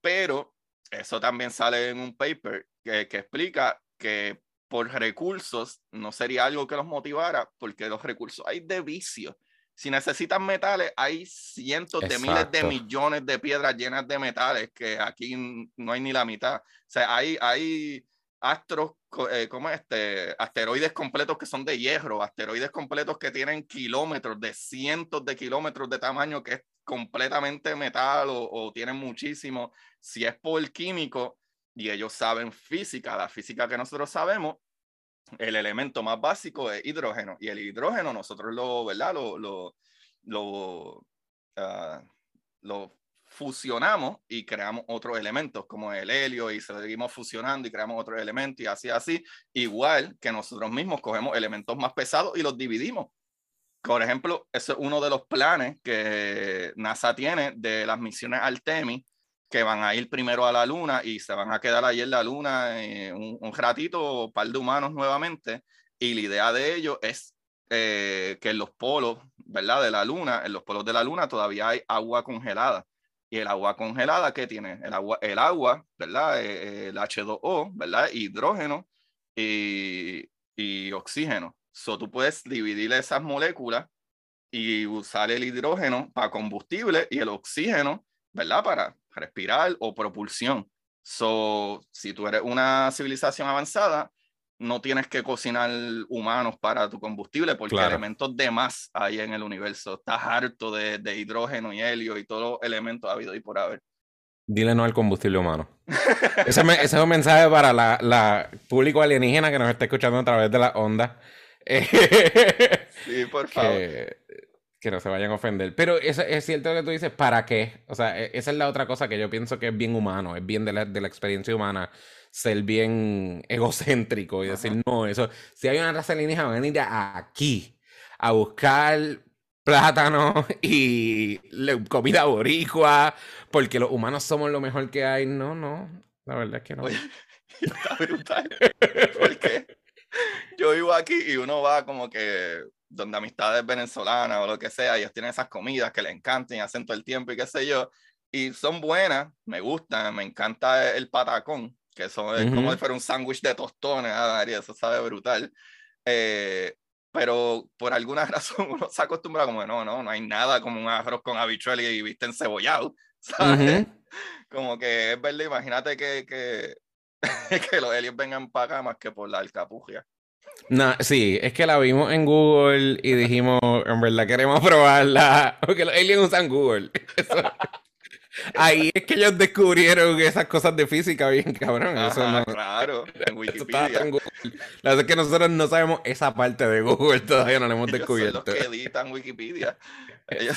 [SPEAKER 1] Pero eso también sale en un paper que, que explica que por recursos no sería algo que los motivara, porque los recursos hay de vicio. Si necesitan metales, hay cientos de miles de millones de piedras llenas de metales que aquí no hay ni la mitad. O sea, hay, hay astros, eh, ¿cómo es este? Asteroides completos que son de hierro, asteroides completos que tienen kilómetros, de cientos de kilómetros de tamaño, que es completamente metal o, o tienen muchísimo. Si es por químico y ellos saben física, la física que nosotros sabemos, el elemento más básico es hidrógeno. Y el hidrógeno nosotros lo, ¿verdad? Lo, lo, ah, lo fusionamos y creamos otros elementos como el helio y seguimos fusionando y creamos otros elementos y así, así. Igual que nosotros mismos cogemos elementos más pesados y los dividimos. Por ejemplo, ese es uno de los planes que NASA tiene de las misiones Artemis, que van a ir primero a la Luna y se van a quedar ahí en la Luna eh, un, un ratito, un par de humanos nuevamente. Y la idea de ello es eh, que en los polos, ¿verdad? De la Luna, en los polos de la Luna todavía hay agua congelada. Y el agua congelada, ¿qué tiene? El agua, el agua ¿verdad? Eh, el H2O, ¿verdad? Hidrógeno y, y oxígeno. So, tú puedes dividir esas moléculas y usar el hidrógeno para combustible y el oxígeno, ¿verdad? Para respirar o propulsión. So, si tú eres una civilización avanzada, no tienes que cocinar humanos para tu combustible porque
[SPEAKER 2] Claro.
[SPEAKER 1] elementos de más hay en el universo. Estás harto de, de hidrógeno y helio y todos los elementos habido y por haber.
[SPEAKER 2] Dile no al combustible humano. Ese, es un mensaje para la, la público alienígena que nos está escuchando a través de las ondas. Eh,
[SPEAKER 1] Sí, por favor.
[SPEAKER 2] que, que no se vayan a ofender. Pero eso, es cierto lo que tú dices, ¿para qué? O sea, e- esa es la otra cosa que yo pienso que es bien humano, es bien de la, de la experiencia humana, ser bien egocéntrico y decir, no, eso, si hay una raza alienígena, van a ir aquí a buscar plátano y comida boricua, porque los humanos somos lo mejor que hay. No, no, la verdad es que no.
[SPEAKER 1] Oye, está brutal. Porque yo vivo aquí y uno va como que donde amistades venezolanas o lo que sea, ellos tienen esas comidas que le encantan y hacen todo el tiempo y qué sé yo, y son buenas, me gustan, me encanta el patacón, que eso es como
[SPEAKER 2] Ujú.
[SPEAKER 1] si fuera un sándwich de tostones, ah, eso sabe brutal. Eh, pero por alguna razón uno se acostumbra como, no, no, no hay nada como un arroz con habichuela y viste encebollado, ¿sabes?
[SPEAKER 2] Ujú.
[SPEAKER 1] Como que es verdad, imagínate que, que, que los aliens vengan para acá más que por la alcapugia.
[SPEAKER 2] No, sí, es que la vimos en Google y dijimos, en verdad queremos probarla, porque los aliens usan Google. Eso- Ahí es que ellos descubrieron esas cosas de física bien cabrón. Eso
[SPEAKER 1] Ajá,
[SPEAKER 2] no,
[SPEAKER 1] claro, en
[SPEAKER 2] eso
[SPEAKER 1] Wikipedia.
[SPEAKER 2] en Google. La verdad es que nosotros no sabemos esa parte de Google, todavía no la hemos
[SPEAKER 1] Ellos son los
[SPEAKER 2] descubierto.
[SPEAKER 1] que editan Wikipedia. Ellos-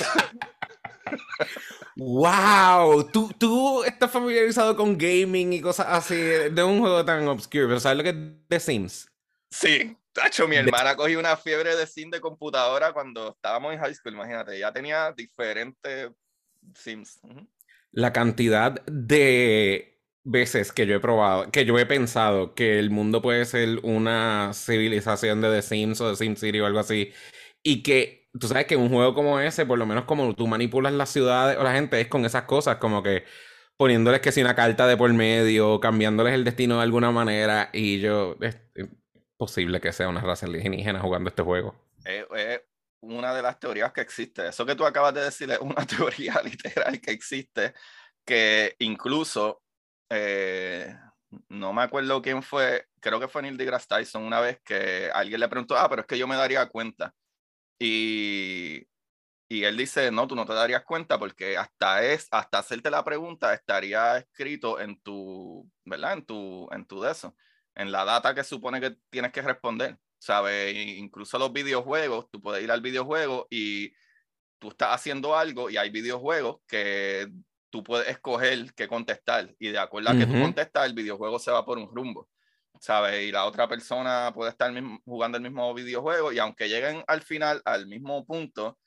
[SPEAKER 2] ¡Wow! ¿Tú, tú estás familiarizado con gaming y cosas así de un juego tan obscure, pero ¿sabes lo que es The Sims?
[SPEAKER 1] Sí, tacho, mi hermana cogió una fiebre de sim de computadora cuando estábamos en high school, imagínate, ya tenía diferentes sims. Ujú.
[SPEAKER 2] La cantidad de veces que yo he probado, que yo he pensado que el mundo puede ser una civilización de The Sims o de SimCity o algo así, y que tú sabes que un juego como ese, por lo menos como tú manipulas las ciudades o la gente, es con esas cosas, como que poniéndoles que si una carta de por medio, cambiándoles el destino de alguna manera, y yo, es es posible que sea una raza alienígena jugando este juego.
[SPEAKER 1] Es, es una de las teorías que existe. Eso que tú acabas de decir es una teoría literal que existe, que incluso, eh, no me acuerdo quién fue, creo que fue Neil deGrasse Tyson una vez que alguien le preguntó, ah, pero es que yo me daría cuenta. Y, y él dice, no, tú no te darías cuenta porque hasta, es, hasta hacerte la pregunta estaría escrito en tu, ¿verdad? En tu, en tu de eso, en la data que supone que tienes que responder. ¿sabes? Incluso los videojuegos, tú puedes ir al videojuego y tú estás haciendo algo y hay videojuegos que tú puedes escoger qué contestar y de acuerdo a que tú contestas, el videojuego se va por un rumbo, ¿sabes? Y la otra persona puede estar jugando el mismo videojuego y aunque lleguen al final al mismo punto,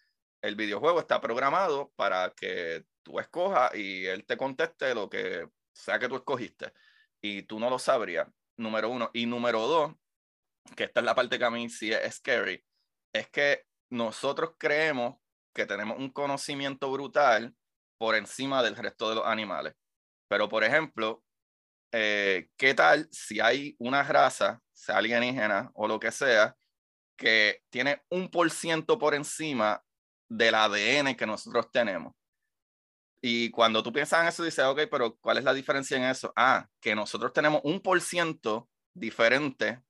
[SPEAKER 1] el videojuego está programado para que tú escojas y él te conteste lo que sea que tú escogiste y tú no lo sabrías, número uno. Y número dos, que esta es la parte que a mí sí es scary, es que nosotros creemos que tenemos un conocimiento brutal por encima del resto de los animales. Pero, por ejemplo, eh, ¿qué tal si hay una raza, sea alienígena o lo que sea, que tiene un por ciento por encima del ADN que nosotros tenemos? Y cuando tú piensas en eso, dices, ok, pero ¿cuál es la diferencia en eso? Ah, que nosotros tenemos un por ciento diferente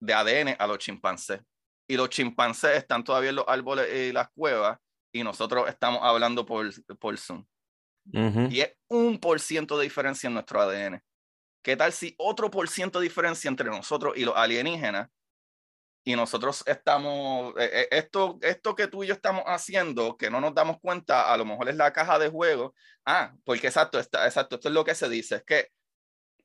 [SPEAKER 1] de ADN a los chimpancés. Y los chimpancés están todavía en los árboles y las cuevas y nosotros estamos hablando por, por Zoom. Y es un por ciento de diferencia en nuestro ADN. ¿Qué tal si otro por ciento de diferencia entre nosotros y los alienígenas? Y nosotros estamos, eh, eh, esto, esto que tú y yo estamos haciendo, que no nos damos cuenta, a lo mejor es la caja de juego. Ah, porque exacto, está, exacto, esto es lo que se dice, es que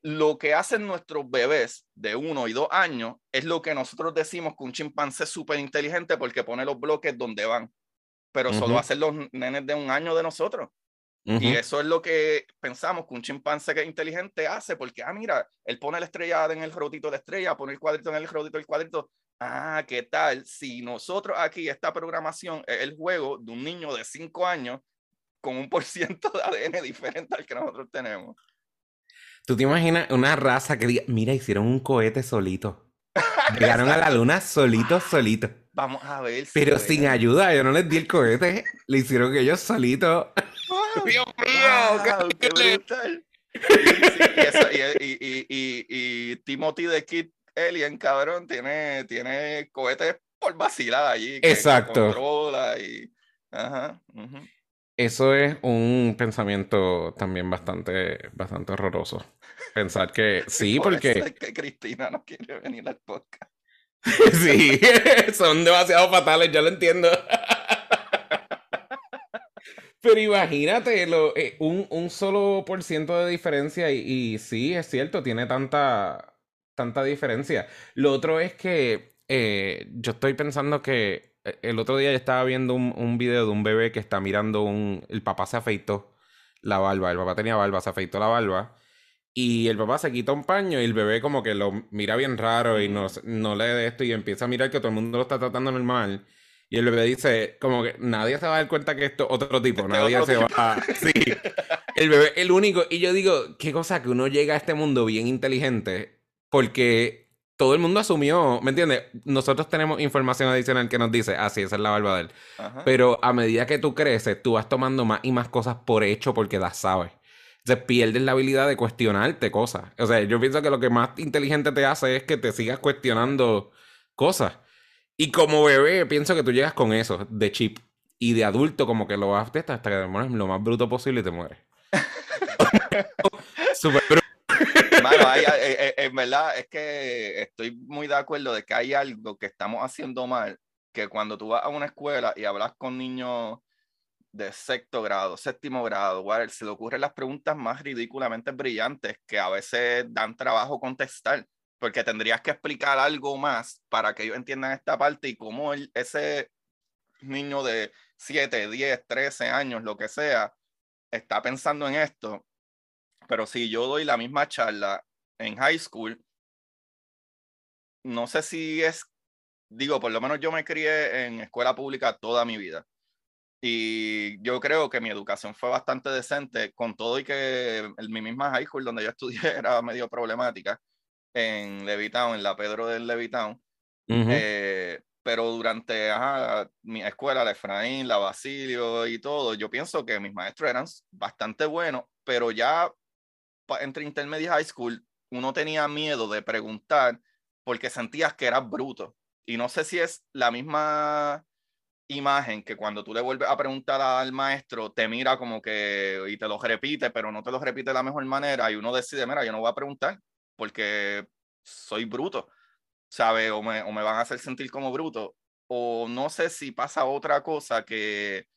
[SPEAKER 1] lo que hacen nuestros bebés de uno y dos años es lo que nosotros decimos que un chimpancé es súper inteligente porque pone los bloques donde van, pero solo hacen los nenes de un año de nosotros. Y eso es lo que pensamos que un chimpancé que es inteligente hace, porque, ah, mira, él pone la estrella en el rodito de la estrella, pone el cuadrito en el rodito del cuadrito. Ah, ¿qué tal? Si nosotros aquí, esta programación es el juego de un niño de cinco años con un por ciento de ADN diferente al que nosotros tenemos.
[SPEAKER 2] ¿Tú te imaginas una raza que diga, mira, hicieron un cohete solito? Llegaron a la luna solito, solito.
[SPEAKER 1] Vamos a ver.
[SPEAKER 2] Pero sin ayuda, yo no les di el cohete, le hicieron ellos solitos.
[SPEAKER 1] Dios mío, qué, brutal. Y, Timothy de Kid Alien, cabrón, tiene, tiene cohetes por vacilar allí.
[SPEAKER 2] Exacto. controla y... Ajá. Eso es un pensamiento también bastante, bastante horroroso. Pensar que sí, porque...
[SPEAKER 1] que Cristina no quiere venir al podcast.
[SPEAKER 2] sí, son demasiado fatales, yo lo entiendo. Pero imagínate, lo, eh, un, un, solo por ciento de diferencia y, sí, es cierto, tiene tanta, tanta diferencia. Lo otro es que eh, yo estoy pensando que eh, el otro día yo estaba viendo un, un, video de un bebé que está mirando un... El papá se afeitó la barba, el papá tenía barba, se afeitó la barba. Y el papá se quita un paño y el bebé como que lo mira bien raro y no, no lee de esto y empieza a mirar que todo el mundo lo está tratando normal. Y el bebé dice, como que nadie se va a dar cuenta que esto es otro tipo, este nadie se va a... Sí. El bebé, el único. Y yo digo, qué cosa que uno llega a este mundo bien inteligente porque todo el mundo asumió, ¿me entiendes? Nosotros tenemos información adicional que nos dice, ah, sí, esa es la barba de él. Pero a medida que tú creces, tú vas tomando más y más cosas por hecho porque las sabes. Entonces pierdes la habilidad de cuestionarte cosas. O sea, yo pienso que lo que más inteligente te hace es que te sigas cuestionando cosas. Y como bebé, pienso que tú llegas con eso, de chip. Y de adulto, como que lo vas hasta que te mueres lo más bruto posible y te mueres.
[SPEAKER 1] Súper bruto. Eh, eh, en verdad es que estoy muy de acuerdo de que hay algo que estamos haciendo mal, que cuando tú vas a una escuela y hablas con niños de sexto grado, séptimo grado, se le ocurren las preguntas más ridículamente brillantes que a veces dan trabajo contestar, porque tendrías que explicar algo más para que ellos entiendan esta parte y cómo ese niño de 7, 10, 13 años, lo que sea, está pensando en esto pero si yo doy la misma charla en high school, no sé si es, digo, por lo menos yo me crié en escuela pública toda mi vida. Y yo creo que mi educación fue bastante decente, con todo y que en mi misma high school donde yo estudié era medio problemática, en Levittown, en la Pedro del Levittown. Eh, pero durante mi escuela, la Efraín, la Basilio y todo, yo pienso que mis maestros eran bastante buenos, pero ya entre intermedia high school, uno tenía miedo de preguntar porque sentías que eras bruto. Y no sé si es la misma imagen que cuando tú le vuelves a preguntar al maestro, te mira como que y te lo repite, pero no te lo repite de la mejor manera y uno decide, mira, yo no voy a preguntar porque soy bruto. ¿sabe? O me, o me van a hacer sentir como bruto. O no sé si pasa otra cosa que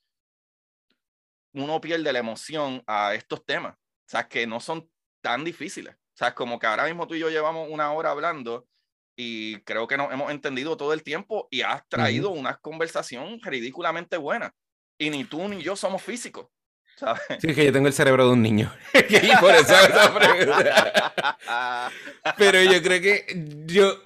[SPEAKER 1] uno pierde la emoción a estos temas. O sea, que no son tan difíciles. O sea, como que ahora mismo tú y yo llevamos una hora hablando y creo que nos hemos entendido todo el tiempo y has traído una conversación ridículamente buena. Y ni tú ni yo somos físicos. ¿Sabes?
[SPEAKER 2] Sí, que yo tengo el cerebro de un niño. y por eso esa pregunta. Pero yo creo que yo,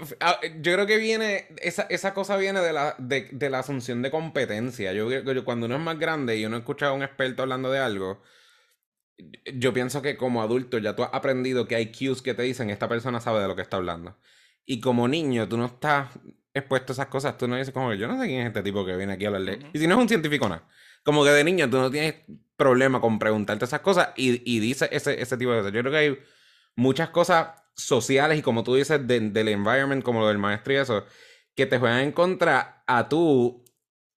[SPEAKER 2] yo creo que viene, esa, esa cosa viene de la, de, de la asunción de competencia. Yo, yo cuando uno es más grande y uno escucha a un experto hablando de algo, yo pienso que como adulto ya tú has aprendido que hay cues que te dicen esta persona sabe de lo que está hablando. Y como niño tú no estás expuesto a esas cosas, tú no dices como que yo no sé quién es este tipo que viene aquí a hablar de... Y si no es un científico, nada. Como que de niño tú no tienes problema con preguntarte esas cosas y, y dice ese, ese tipo de cosas. Yo creo que hay muchas cosas sociales y como tú dices del environment, como lo del maestro y eso, que te juegan en contra a tú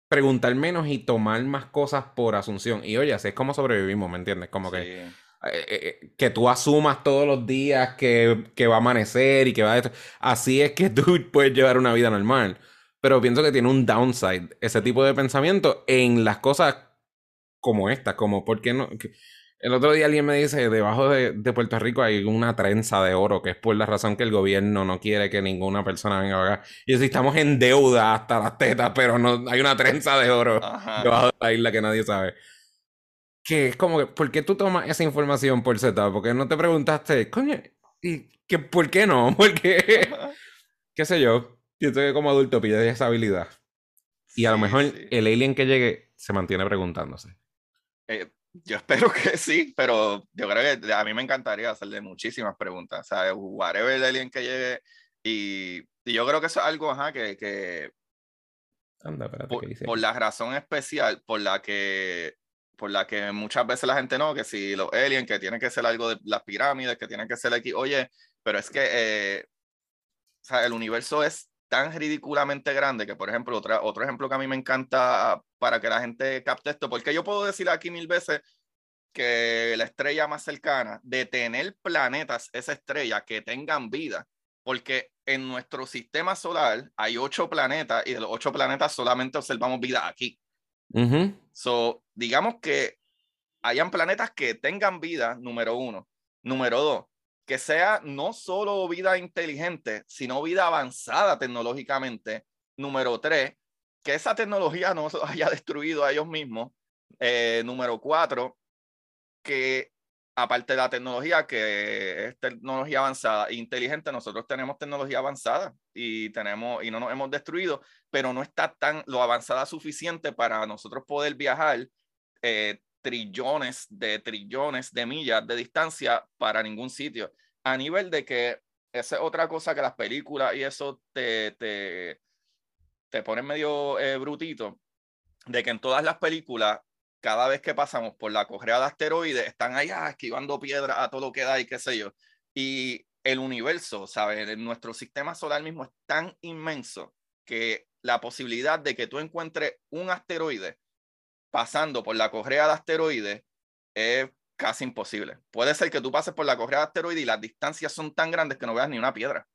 [SPEAKER 2] preguntar menos y tomar más cosas por asunción. Y oye, así es como sobrevivimos, ¿me entiendes? Como que, eh, eh, que tú asumas todos los días que, que, va a amanecer y que va a... Así es que tú puedes llevar una vida normal. Pero pienso que tiene un downside ese tipo de pensamiento en las cosas como esta, como por qué no... El otro día alguien me dice, debajo de, de, Puerto Rico hay una trenza de oro, que es por la razón que el gobierno no quiere que ninguna persona venga acá. Y si estamos en deuda hasta las tetas, pero no hay una trenza de oro debajo de la isla que nadie sabe. Que es como que, ¿por qué tú tomas esa información por Z? Porque no te preguntaste, coño, ¿y qué, por qué no? Porque, qué sé yo, yo que como adulto pide esa habilidad. Y a lo mejor el alien que llegue se mantiene preguntándose.
[SPEAKER 1] Eh, yo espero que sí, pero yo creo que a mí me encantaría hacerle muchísimas preguntas. O sea, whatever el alien que llegue. Y, y yo creo que eso es algo ajá, que, que
[SPEAKER 2] Anda,
[SPEAKER 1] por,
[SPEAKER 2] dice?
[SPEAKER 1] por, la razón especial por la que por la que muchas veces la gente no, que si los aliens, que tiene que ser algo de las pirámides, que tiene que ser aquí, oye, pero es que eh, o sea, el universo es tan ridículamente grande que, por ejemplo, otra, otro ejemplo que a mí me encanta para que la gente capte esto, porque yo puedo decir aquí mil veces que la estrella más cercana, de tener planetas, esa estrella, que tengan vida, porque en nuestro sistema solar hay ocho planetas y de los ocho planetas solamente observamos vida aquí.
[SPEAKER 2] Uh -huh.
[SPEAKER 1] So, digamos que hayan planetas que tengan vida, número uno. Número dos, que sea no solo vida inteligente, sino vida avanzada tecnológicamente. Número tres, que esa tecnología no haya destruido a ellos mismos. Eh, número cuatro, que aparte de la tecnología, que es tecnología avanzada e inteligente, nosotros tenemos tecnología avanzada y, tenemos, y no nos hemos destruido, pero no está tan lo avanzada suficiente para nosotros poder viajar eh, trillones de trillones de millas de distancia para ningún sitio. A nivel de que esa es otra cosa que las películas y eso te, te, te ponen medio eh, brutito, de que en todas las películas, cada vez que pasamos por la correa de asteroides, están ahí ah, esquivando piedras a todo lo que da y qué sé yo. Y el universo, ¿sabes? Nuestro sistema solar mismo es tan inmenso que la posibilidad de que tú encuentres un asteroide pasando por la correa de asteroides es casi imposible. Puede ser que tú pases por la correa de asteroides y las distancias son tan grandes que no veas ni una piedra.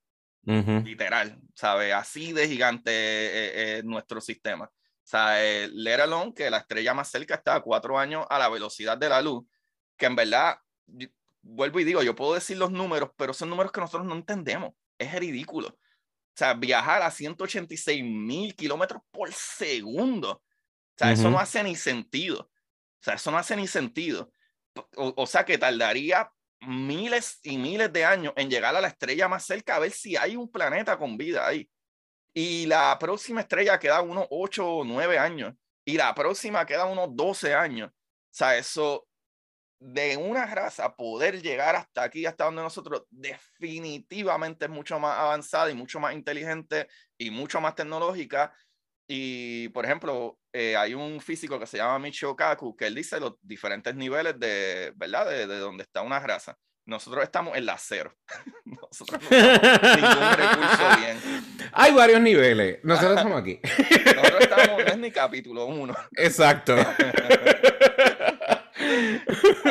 [SPEAKER 2] Uh -huh.
[SPEAKER 1] Literal, ¿sabes? Así de gigante es, es nuestro sistema. O sea, let alone que la estrella más cerca está a cuatro años a la velocidad de la luz, que en verdad, vuelvo y digo, yo puedo decir los números, pero son números que nosotros no entendemos. Es ridículo. O sea, viajar a 186 mil kilómetros por segundo. O sea, uh -huh. eso no hace ni sentido. O sea, eso no hace ni sentido. O, o, sea, que tardaría miles y miles de años en llegar a la estrella más cerca a ver si hay un planeta con vida ahí. Y la próxima estrella queda unos 8 o 9 años. Y la próxima queda unos 12 años. O sea, eso de una raza poder llegar hasta aquí, hasta donde nosotros, definitivamente es mucho más avanzada y mucho más inteligente y mucho más tecnológica. Y, por ejemplo, eh, hay un físico que se llama Michio Kaku, que él dice los diferentes niveles de, ¿verdad? De, de donde está una raza. Nosotros estamos en la cero. Nosotros no ningún recurso bien.
[SPEAKER 2] Hay varios niveles. Nosotros estamos aquí.
[SPEAKER 1] Nosotros estamos, no es ni capítulo uno.
[SPEAKER 2] Exacto.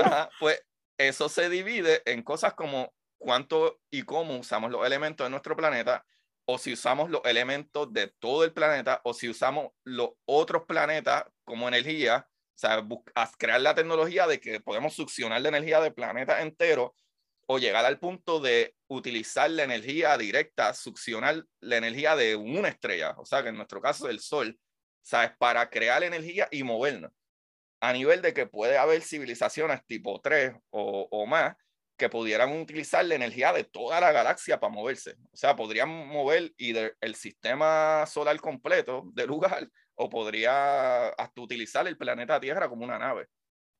[SPEAKER 1] Ajá, pues eso se divide en cosas como cuánto y cómo usamos los elementos de nuestro planeta, o si usamos los elementos de todo el planeta, o si usamos los otros planetas como energía, o sea, crear la tecnología de que podemos succionar la energía del planeta entero o llegar al punto de utilizar la energía directa, succionar la energía de una estrella, o sea, que en nuestro caso del Sol, ¿sabes? Para crear energía y movernos. A nivel de que puede haber civilizaciones tipo 3 o, o más que pudieran utilizar la energía de toda la galaxia para moverse. O sea, podrían mover el sistema solar completo de lugar o podría hasta utilizar el planeta Tierra como una nave.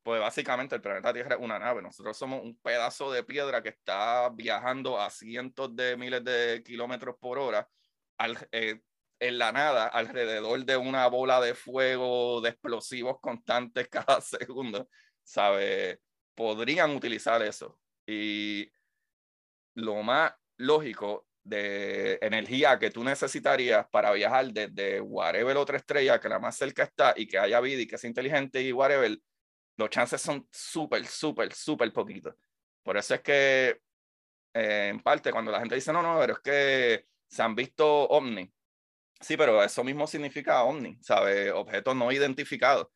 [SPEAKER 1] Pues básicamente el planeta Tierra es una nave. Nosotros somos un pedazo de piedra que está viajando a cientos de miles de kilómetros por hora al, eh, en la nada, alrededor de una bola de fuego, de explosivos constantes cada segundo. ¿Sabe? Podrían utilizar eso. Y lo más lógico de energía que tú necesitarías para viajar desde whatever otra estrella que la más cerca está y que haya vida y que sea inteligente y whatever, los chances son súper, súper, súper poquitos. Por eso es que, eh, en parte, cuando la gente dice, no, no, pero es que se han visto ovni. Sí, pero eso mismo significa ovni, ¿sabes? Objetos no identificados.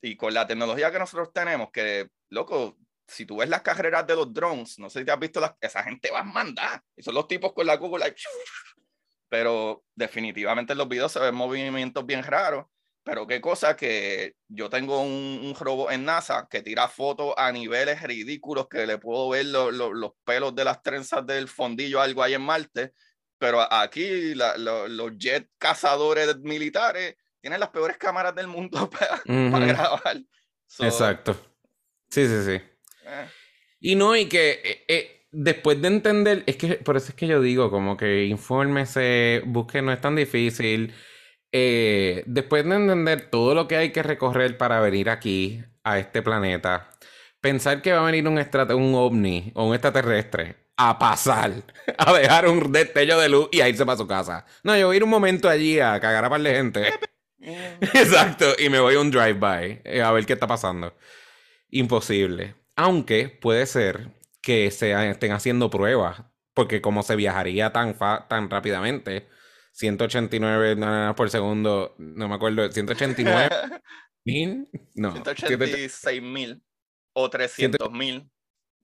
[SPEAKER 1] Y con la tecnología que nosotros tenemos, que, loco, si tú ves las carreras de los drones, no sé si te has visto, las, esa gente va a mandar. Y son los tipos con la Google, pero definitivamente en los videos se ven movimientos bien raros. Pero qué cosa que yo tengo un, un robot en NASA que tira fotos a niveles ridículos que le puedo ver los pelos de las trenzas del fondillo, algo ahí en Marte. Pero aquí los jet cazadores militares tienen las peores cámaras del mundo para, grabar.
[SPEAKER 2] Exacto. Sí, sí, sí. Eh. Y no, y que eh, eh, después de entender, es que por eso es que yo digo, como que infórmese, busque, no es tan difícil. después de entender todo lo que hay que recorrer para venir aquí, a este planeta, pensar que va a venir un, un ovni o un extraterrestre a pasar, a dejar un destello de luz y a irse para su casa. No, yo voy a ir un momento allí a cagar a par de gente. Exacto, y me voy a un drive-by a ver qué está pasando. Imposible. Aunque puede ser que se estén haciendo pruebas, porque como se viajaría tan, tan rápidamente, 189 por segundo, no me acuerdo, 189
[SPEAKER 1] mil, no, 186 mil o 300 mil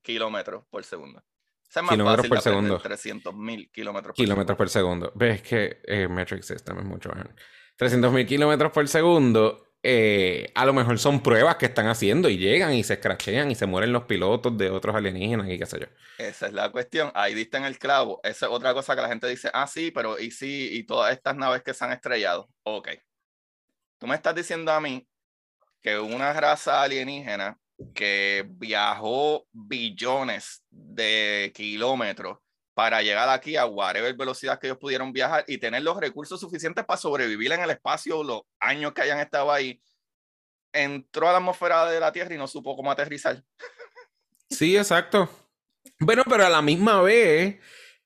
[SPEAKER 1] kilómetros por segundo.
[SPEAKER 2] Es más kilómetros por segundo.
[SPEAKER 1] 300 mil kilómetros
[SPEAKER 2] por kilómetros por segundo. Ves que eh, Metric System es mucho mejor. 300 mil kilómetros por segundo eh, a lo mejor son pruebas que están haciendo y llegan y se escrachean y se mueren los pilotos de otros alienígenas y qué sé yo.
[SPEAKER 1] Esa es la cuestión. Ahí diste en el clavo. Esa es otra cosa que la gente dice, ah, sí, pero y sí, y todas estas naves que se han estrellado. Ok. Tú me estás diciendo a mí que una raza alienígena que viajó billones de kilómetros para llegar aquí a whatever velocidad que ellos pudieron viajar y tener los recursos suficientes para sobrevivir en el espacio los años que hayan estado ahí, entró a la atmósfera de la Tierra y no supo cómo aterrizar.
[SPEAKER 2] Sí, exacto. Bueno, pero a la misma vez,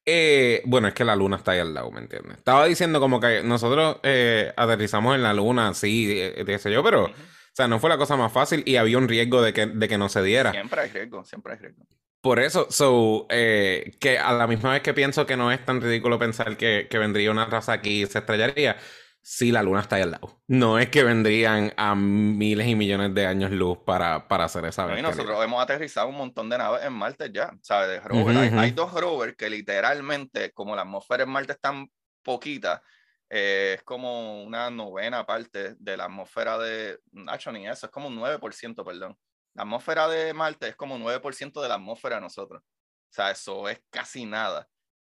[SPEAKER 2] eh, bueno, es que la luna está ahí al lado, ¿me entiendes? Estaba diciendo como que nosotros eh, aterrizamos en la luna, sí, de, sé yo, pero, o sea, no fue la cosa más fácil y había un riesgo de que, de que no se diera.
[SPEAKER 1] Siempre hay riesgo, siempre hay riesgo.
[SPEAKER 2] Por eso, so, eh, que a la misma vez que pienso que no es tan ridículo pensar que, que, vendría una raza aquí y se estrellaría, si la luna está ahí al lado. No es que vendrían a miles y millones de años luz para, para hacer esa
[SPEAKER 1] vez. nosotros hemos aterrizado un montón de naves en Marte ya, ¿sabes? hay, dos rovers que literalmente, como la atmósfera en Marte es tan poquita, eh, es como una novena parte de la atmósfera de... Nacho, ni eso, es como un 9%, perdón. La atmósfera de Marte es como 9% de la atmósfera de nosotros. O sea, eso es casi nada.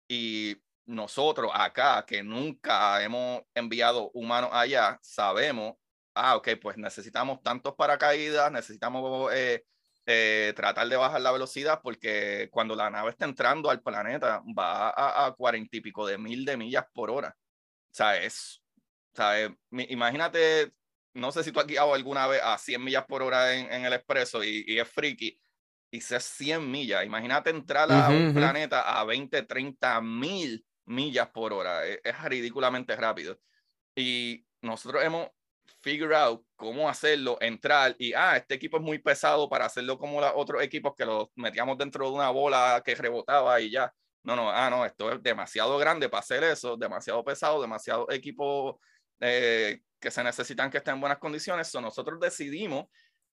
[SPEAKER 1] Y nosotros acá, que nunca hemos enviado humanos allá, sabemos, ah, ok, pues necesitamos tantos paracaídas, necesitamos eh, eh, tratar de bajar la velocidad porque cuando la nave está entrando al planeta va a cuarenta y pico de mil de millas por hora. O sea, es, o sea, imagínate no sé si tú has guiado alguna vez a 100 millas por hora en, el expreso y, es friki, y es 100 millas. Imagínate entrar a un planeta a 20, 30 mil millas por hora. E, es, ridículamente rápido. Y nosotros hemos figure out cómo hacerlo, entrar y, ah, este equipo es muy pesado para hacerlo como los otros equipos que los metíamos dentro de una bola que rebotaba y ya. no, no, ah, no, esto es demasiado grande para hacer eso, demasiado pesado, demasiado equipo eh, que se necesitan que estén en buenas condiciones. So, nosotros decidimos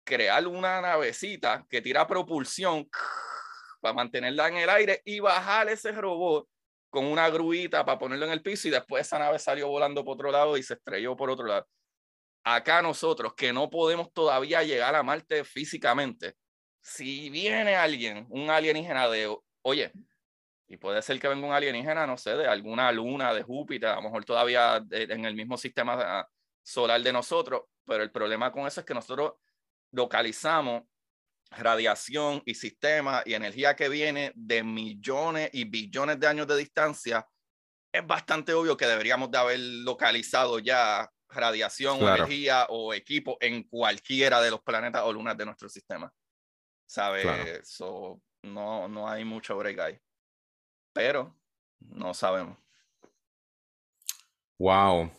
[SPEAKER 1] crear una navecita que tira propulsión para mantenerla en el aire y bajar ese robot con una gruita para ponerlo en el piso y después esa nave salió volando por otro lado y se estrelló por otro lado. Acá nosotros, que no podemos todavía llegar a Marte físicamente, si viene alguien, un alienígena de, oye, y puede ser que venga un alienígena, no sé, de alguna luna de Júpiter, a lo mejor todavía en el mismo sistema solar de nosotros, pero el problema con eso es que nosotros localizamos radiación y sistema y energía que viene de millones y billones de años de distancia, es bastante obvio que deberíamos de haber localizado ya radiación energía o equipo en cualquiera de los planetas o lunas de nuestro sistema. ¿Sabes? no, no hay mucho break ahí. Pero no sabemos.
[SPEAKER 2] Wow.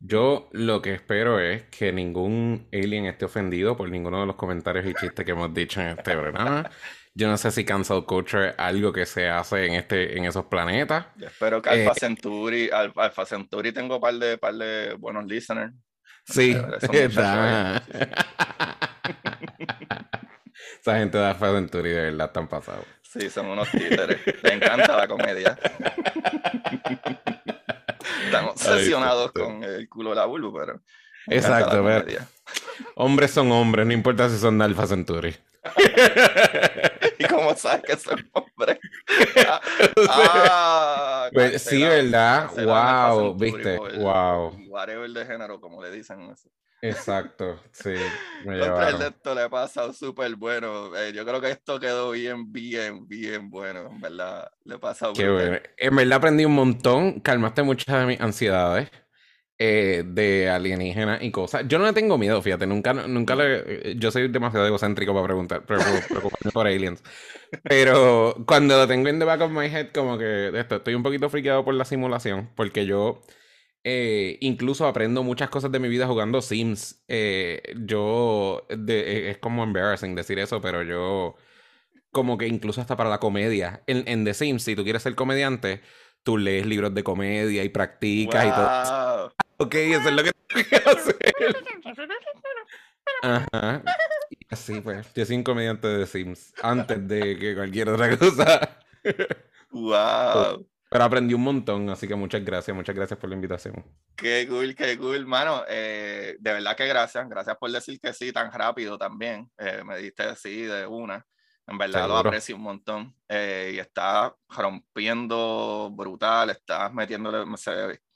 [SPEAKER 2] Yo lo que espero es que ningún alien esté ofendido por ninguno de los comentarios y chistes que hemos dicho en este programa. Yo no sé si cancel culture es algo que se hace en este, en esos planetas.
[SPEAKER 1] espero que Alpha eh, Centauri, Alpha Centauri tengo un par de, par de buenos listeners.
[SPEAKER 2] Sí, Esa gente de Alpha Centauri de verdad están pasados.
[SPEAKER 1] Sí, son unos títeres. Me encanta la comedia. Estamos obsesionados con el culo de la bulbo, pero.
[SPEAKER 2] Exacto, pero. Hombres son hombres, no importa si son Alpha Centauri.
[SPEAKER 1] ¿Y cómo sabes que son hombres?
[SPEAKER 2] ah, pues, sí, ¿verdad? Wow, viste, wow.
[SPEAKER 1] Whatever de género, como le dicen.
[SPEAKER 2] Exacto, sí.
[SPEAKER 1] Me el esto le ha pasado súper bueno. Eh, yo creo que esto quedó bien, bien, bien bueno. En verdad, le ha pasado
[SPEAKER 2] Qué bueno. En verdad aprendí un montón. Calmaste muchas de mis ansiedades eh, de alienígenas y cosas. Yo no le tengo miedo, fíjate. Nunca, nunca le. Yo soy demasiado egocéntrico para preguntar, preocuparme por aliens. Pero cuando lo tengo en the back of my head, como que esto, estoy un poquito friqueado por la simulación. Porque yo eh, incluso aprendo muchas cosas de mi vida jugando Sims. Eh, yo, es como embarrassing decir eso, pero yo, como que incluso hasta para la comedia. En, en The Sims, si tú quieres ser comediante, tú lees libros de comedia y practicas y todo. Ok, eso es lo que tengo que hacer. Ajá. Y así pues, yo soy un comediante de Sims antes de que cualquier otra cosa.
[SPEAKER 1] Wow.
[SPEAKER 2] Pero aprendí un montón, así que muchas gracias, muchas gracias por la invitación.
[SPEAKER 1] Qué cool, qué cool, mano. Eh, de verdad que gracias, gracias por decir que sí tan rápido también. Eh, me diste sí de una. En verdad lo aprecio un montón. Eh, y está rompiendo brutal, estás metiéndole,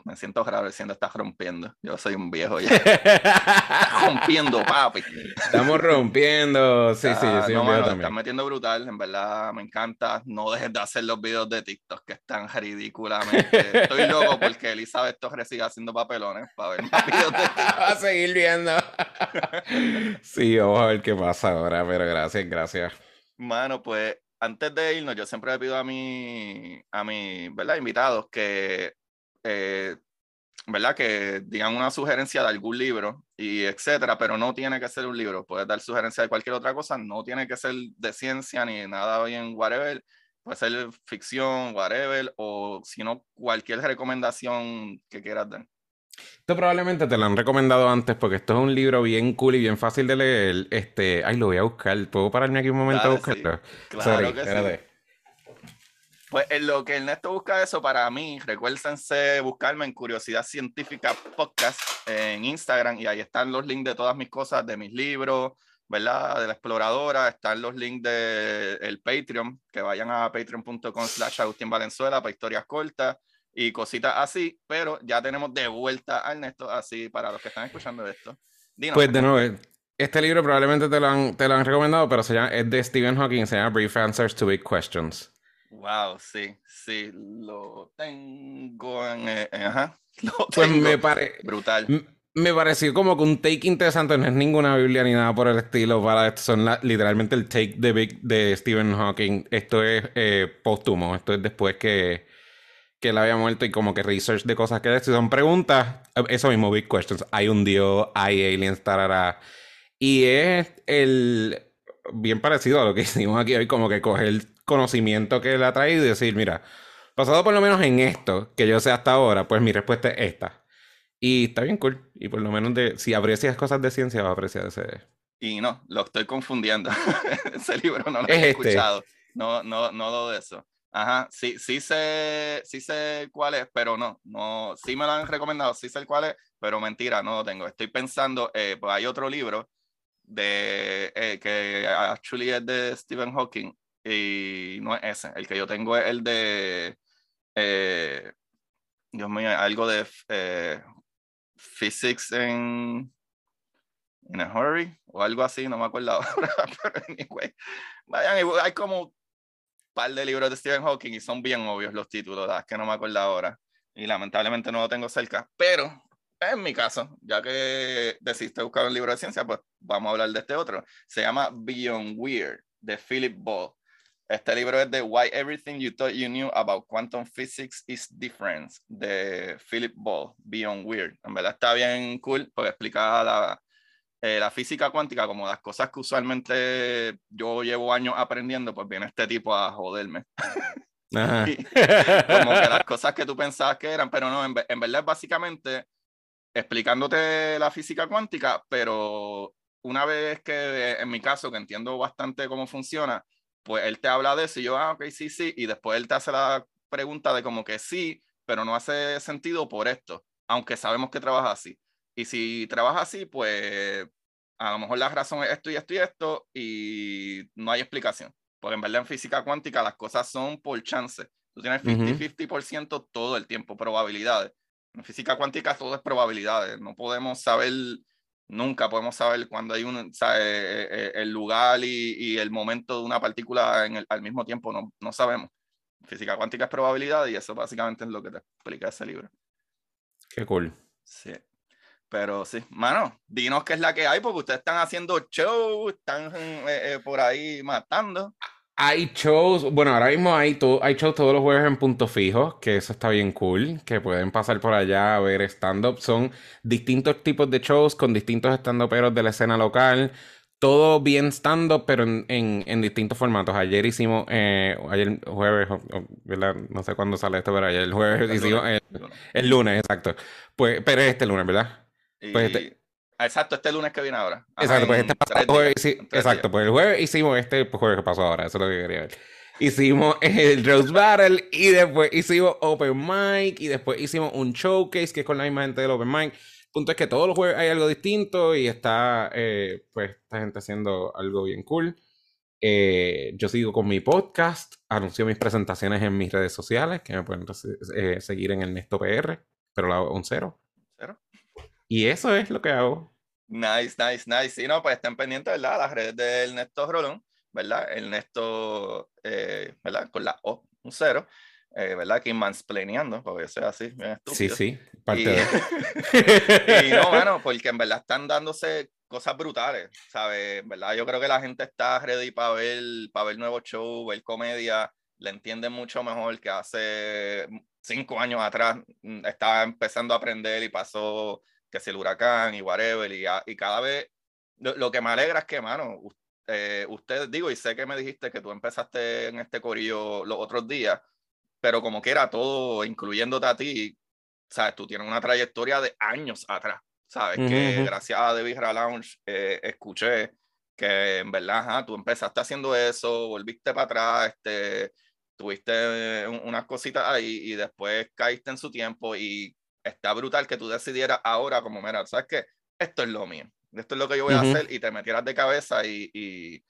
[SPEAKER 1] me siento raro diciendo estás rompiendo. Yo soy un viejo ya. rompiendo, papi.
[SPEAKER 2] Estamos rompiendo. Sí, sí, yo soy un viejo también.
[SPEAKER 1] Estás metiendo brutal, en verdad me encanta. No dejes de hacer los videos de TikTok que están ridículamente. Estoy loco porque Elizabeth Torres sigue haciendo papelones para ver más videos de TikTok.
[SPEAKER 2] a seguir viendo. sí, vamos a ver qué pasa ahora, pero gracias, gracias.
[SPEAKER 1] Mano, pues antes de irnos, yo siempre le pido a mi, a mi, ¿verdad? invitados que eh, ¿verdad? Que digan una sugerencia de algún libro y etcétera, pero no tiene que ser un libro. Puedes dar sugerencia de cualquier otra cosa, no tiene que ser de ciencia ni nada bien, whatever. Puede ser ficción, whatever, o si no, cualquier recomendación que quieras dar.
[SPEAKER 2] Esto probablemente te lo han recomendado antes porque esto es un libro bien cool y bien fácil de leer. Este, ay, lo voy a buscar. ¿Puedo pararme aquí un momento a buscarlo?
[SPEAKER 1] Claro que sí. Pues en lo que Ernesto busca eso para mí, recuérdense buscarme en Curiosidad Científica Podcast en Instagram y ahí están los links de todas mis cosas, de mis libros, ¿verdad? De la exploradora, están los links del el Patreon, que vayan a patreon.com slash Agustín Valenzuela para historias cortas y cositas así, pero ya tenemos de vuelta a Ernesto, así para los que están escuchando esto.
[SPEAKER 2] pues de nuevo, este libro probablemente te lo han, te lo han recomendado, pero se llama, es de Stephen Hawking, se llama Brief Answers to Big Questions.
[SPEAKER 1] Wow, sí, sí, lo tengo en. Eh, ajá, lo
[SPEAKER 2] pues me parece.
[SPEAKER 1] Brutal.
[SPEAKER 2] Me pareció como que un take interesante, no es ninguna Biblia ni nada por el estilo. Para esto son literalmente el take de, Big, de Stephen Hawking. Esto es eh, póstumo, esto es después que, que él había muerto y como que research de cosas que si son preguntas, eso mismo, big questions. Hay un dios, hay aliens, tarara. Y es el bien parecido a lo que hicimos aquí hoy, como que coger conocimiento que le ha traído y decir, mira, basado por lo menos en esto que yo sé hasta ahora, pues mi respuesta es esta. Y está bien cool. Y por lo menos de, si aprecias cosas de ciencia, va a apreciar ese.
[SPEAKER 1] Y no, lo estoy confundiendo. ese libro no lo he este. escuchado. No, no, no lo de eso. Ajá, sí, sí sé, sí sé cuál es, pero no, no, sí me lo han recomendado, sí sé cuál es, pero mentira, no lo tengo. Estoy pensando, eh, pues hay otro libro de eh, que actually es de Stephen Hawking y no es ese, el que yo tengo es el de, eh, Dios mío, algo de physics in, in a hurry o algo así, no me acuerdo ahora, pero anyway, vayan, hay como par de libros de Stephen Hawking y son bien obvios los títulos, es que no me acuerdo ahora y lamentablemente no lo tengo cerca, pero en mi caso, ya que decidiste buscar un libro de ciencia, pues vamos a hablar de este otro. Se llama Beyond Weird, de Philip Ball. Este libro es de Why Everything You Thought You Knew About Quantum Physics is Different, de Philip Ball, Beyond Weird. En verdad está bien cool porque explica la, eh, la física cuántica, como las cosas que usualmente yo llevo años aprendiendo, pues viene este tipo a joderme. como que las cosas que tú pensabas que eran, pero no, en, en, verdad es básicamente explicándote la física cuántica, pero una vez que, en mi caso, que entiendo bastante cómo funciona, pues él te habla de eso y yo, ah, ok, sí, sí, y después él te hace la pregunta de como que sí, pero no hace sentido por esto, aunque sabemos que trabaja así. Y si trabaja así, pues a lo mejor la razón es esto y esto y esto y no hay explicación. Porque en verdad en física cuántica las cosas son por chance. Tú tienes 50-50% todo el tiempo, probabilidades. En física cuántica todo es probabilidades. No podemos saber, nunca podemos saber cuándo hay un, sabe, eh, eh, el lugar y, y, el momento de una partícula en el, al mismo tiempo. No, no sabemos. Física cuántica es probabilidad y eso básicamente es lo que te explica ese libro.
[SPEAKER 2] Qué cool.
[SPEAKER 1] Sí. Pero sí, mano, dinos qué es la que hay, porque ustedes están haciendo shows, están eh, eh, por ahí matando.
[SPEAKER 2] Hay shows, bueno, ahora mismo hay, hay shows todos los jueves en punto fijo, que eso está bien cool, que pueden pasar por allá a ver stand-up. Son distintos tipos de shows con distintos stand-uperos de la escena local. Todo bien stand-up, pero en, en, distintos formatos. Ayer hicimos, eh, ayer jueves, no sé cuándo sale esto, pero ayer el jueves hicimos, el lunes, exacto. Pues, pero este lunes, ¿verdad?
[SPEAKER 1] Pues este exacto, este lunes que viene ahora.
[SPEAKER 2] exacto, pues este jueves, exacto, pues el jueves hicimos este jueves que pasó ahora, eso es lo que quería ver. Hicimos el Rose Battle y después hicimos Open Mic y después hicimos un showcase que es con la misma gente del Open Mic. El punto es que todos los jueves hay algo distinto y está, eh, pues, esta gente haciendo algo bien cool. Eh, yo sigo con mi podcast, anuncio mis presentaciones en mis redes sociales, que me pueden eh, seguir en el Nesto PR, pero la un cero. Y eso es lo que hago.
[SPEAKER 1] Nice, nice, nice. Sí, no, pues estén pendientes, ¿verdad? Las redes del Néstor Rolón, ¿verdad? El Néstor, eh, ¿verdad? Con la O, un cero. Eh, ¿verdad? Que mansplaneando, porque eso es así, bien estúpido.
[SPEAKER 2] Sí, sí, parte y,
[SPEAKER 1] de... y no, bueno, porque en verdad están dándose cosas brutales, ¿sabes? ¿Verdad? Yo creo que la gente está ready para ver, para ver nuevos shows, ver comedia, le entienden mucho mejor que hace cinco años atrás mm, estaba empezando a aprender y pasó que si el huracán y whatever, y, y cada vez, lo, que me alegra es que, mano, eh, usted, digo, y sé que me dijiste que tú empezaste en este corillo los otros días, pero como que era todo, incluyéndote a ti, sabes, tú tienes una trayectoria de años atrás, sabes, que gracias a The Vibra Lounge eh, escuché que en verdad, tú empezaste haciendo eso, volviste para atrás, este, tuviste unas cositas ahí y después caíste en su tiempo y está brutal que tú decidieras ahora como, mira, ¿sabes qué? Esto es lo mío, esto es lo que yo voy a hacer y te metieras de cabeza y, y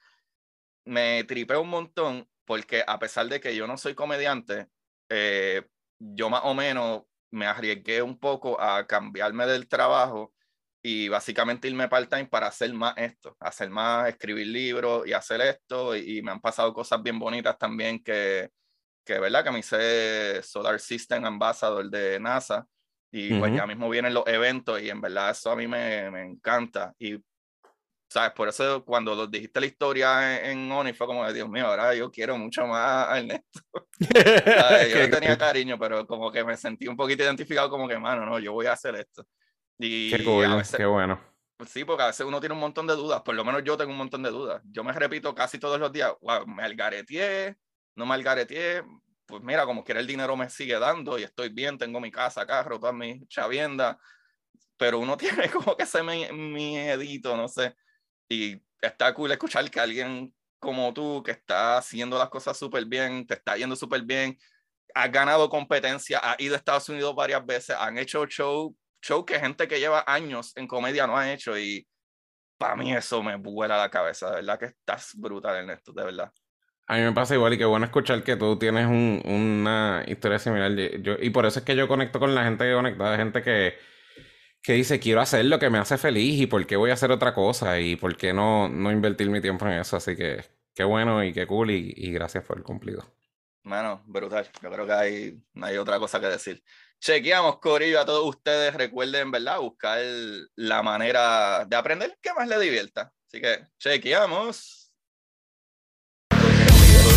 [SPEAKER 1] me tripé un montón porque a pesar de que yo no soy comediante, eh, yo más o menos me arriesgué un poco a cambiarme del trabajo y básicamente irme part-time para hacer más esto, hacer más, escribir libros y hacer esto y, y me han pasado cosas bien bonitas también que, que, ¿verdad? Que me hice Solar System Ambassador de NASA y pues ya mismo vienen los eventos y en verdad eso a mí me, me encanta. Y, ¿sabes? Por eso cuando dijiste la historia en, Oni fue como, Dios mío, ahora yo quiero mucho más a Ernesto. yo tenía cariño, pero como que me sentí un poquito identificado como que, mano, no, yo voy a hacer esto. Y
[SPEAKER 2] qué, cool, qué bueno.
[SPEAKER 1] Sí, porque a veces uno tiene un montón de dudas, por lo menos yo tengo un montón de dudas. Yo me repito casi todos los días, wow, me algareteé, no me algareteé, pues mira, como quiera el dinero me sigue dando y estoy bien, tengo mi casa, carro, toda mi chavienda, pero uno tiene como que ese miedito, no sé, y está cool escuchar que alguien como tú, que está haciendo las cosas súper bien, te está yendo súper bien, has ganado competencia, has ido a Estados Unidos varias veces, han hecho show, show que gente que lleva años en comedia no ha hecho y para mí eso me vuela la cabeza, de verdad que estás brutal en esto, de verdad.
[SPEAKER 2] A mí me pasa igual y qué bueno escuchar que tú tienes un, una historia similar. Yo, y por eso es que yo conecto con la gente que conecta, gente que, que dice, quiero hacer lo que me hace feliz y por qué voy a hacer otra cosa y por qué no, no invertir mi tiempo en eso. Así que qué bueno y qué cool y, y gracias por el cumplido.
[SPEAKER 1] Bueno, brutal. Yo creo que hay, no hay otra cosa que decir. Chequeamos, Corillo, a todos ustedes. Recuerden, ¿verdad? Buscar la manera de aprender que más les divierta. Así que chequeamos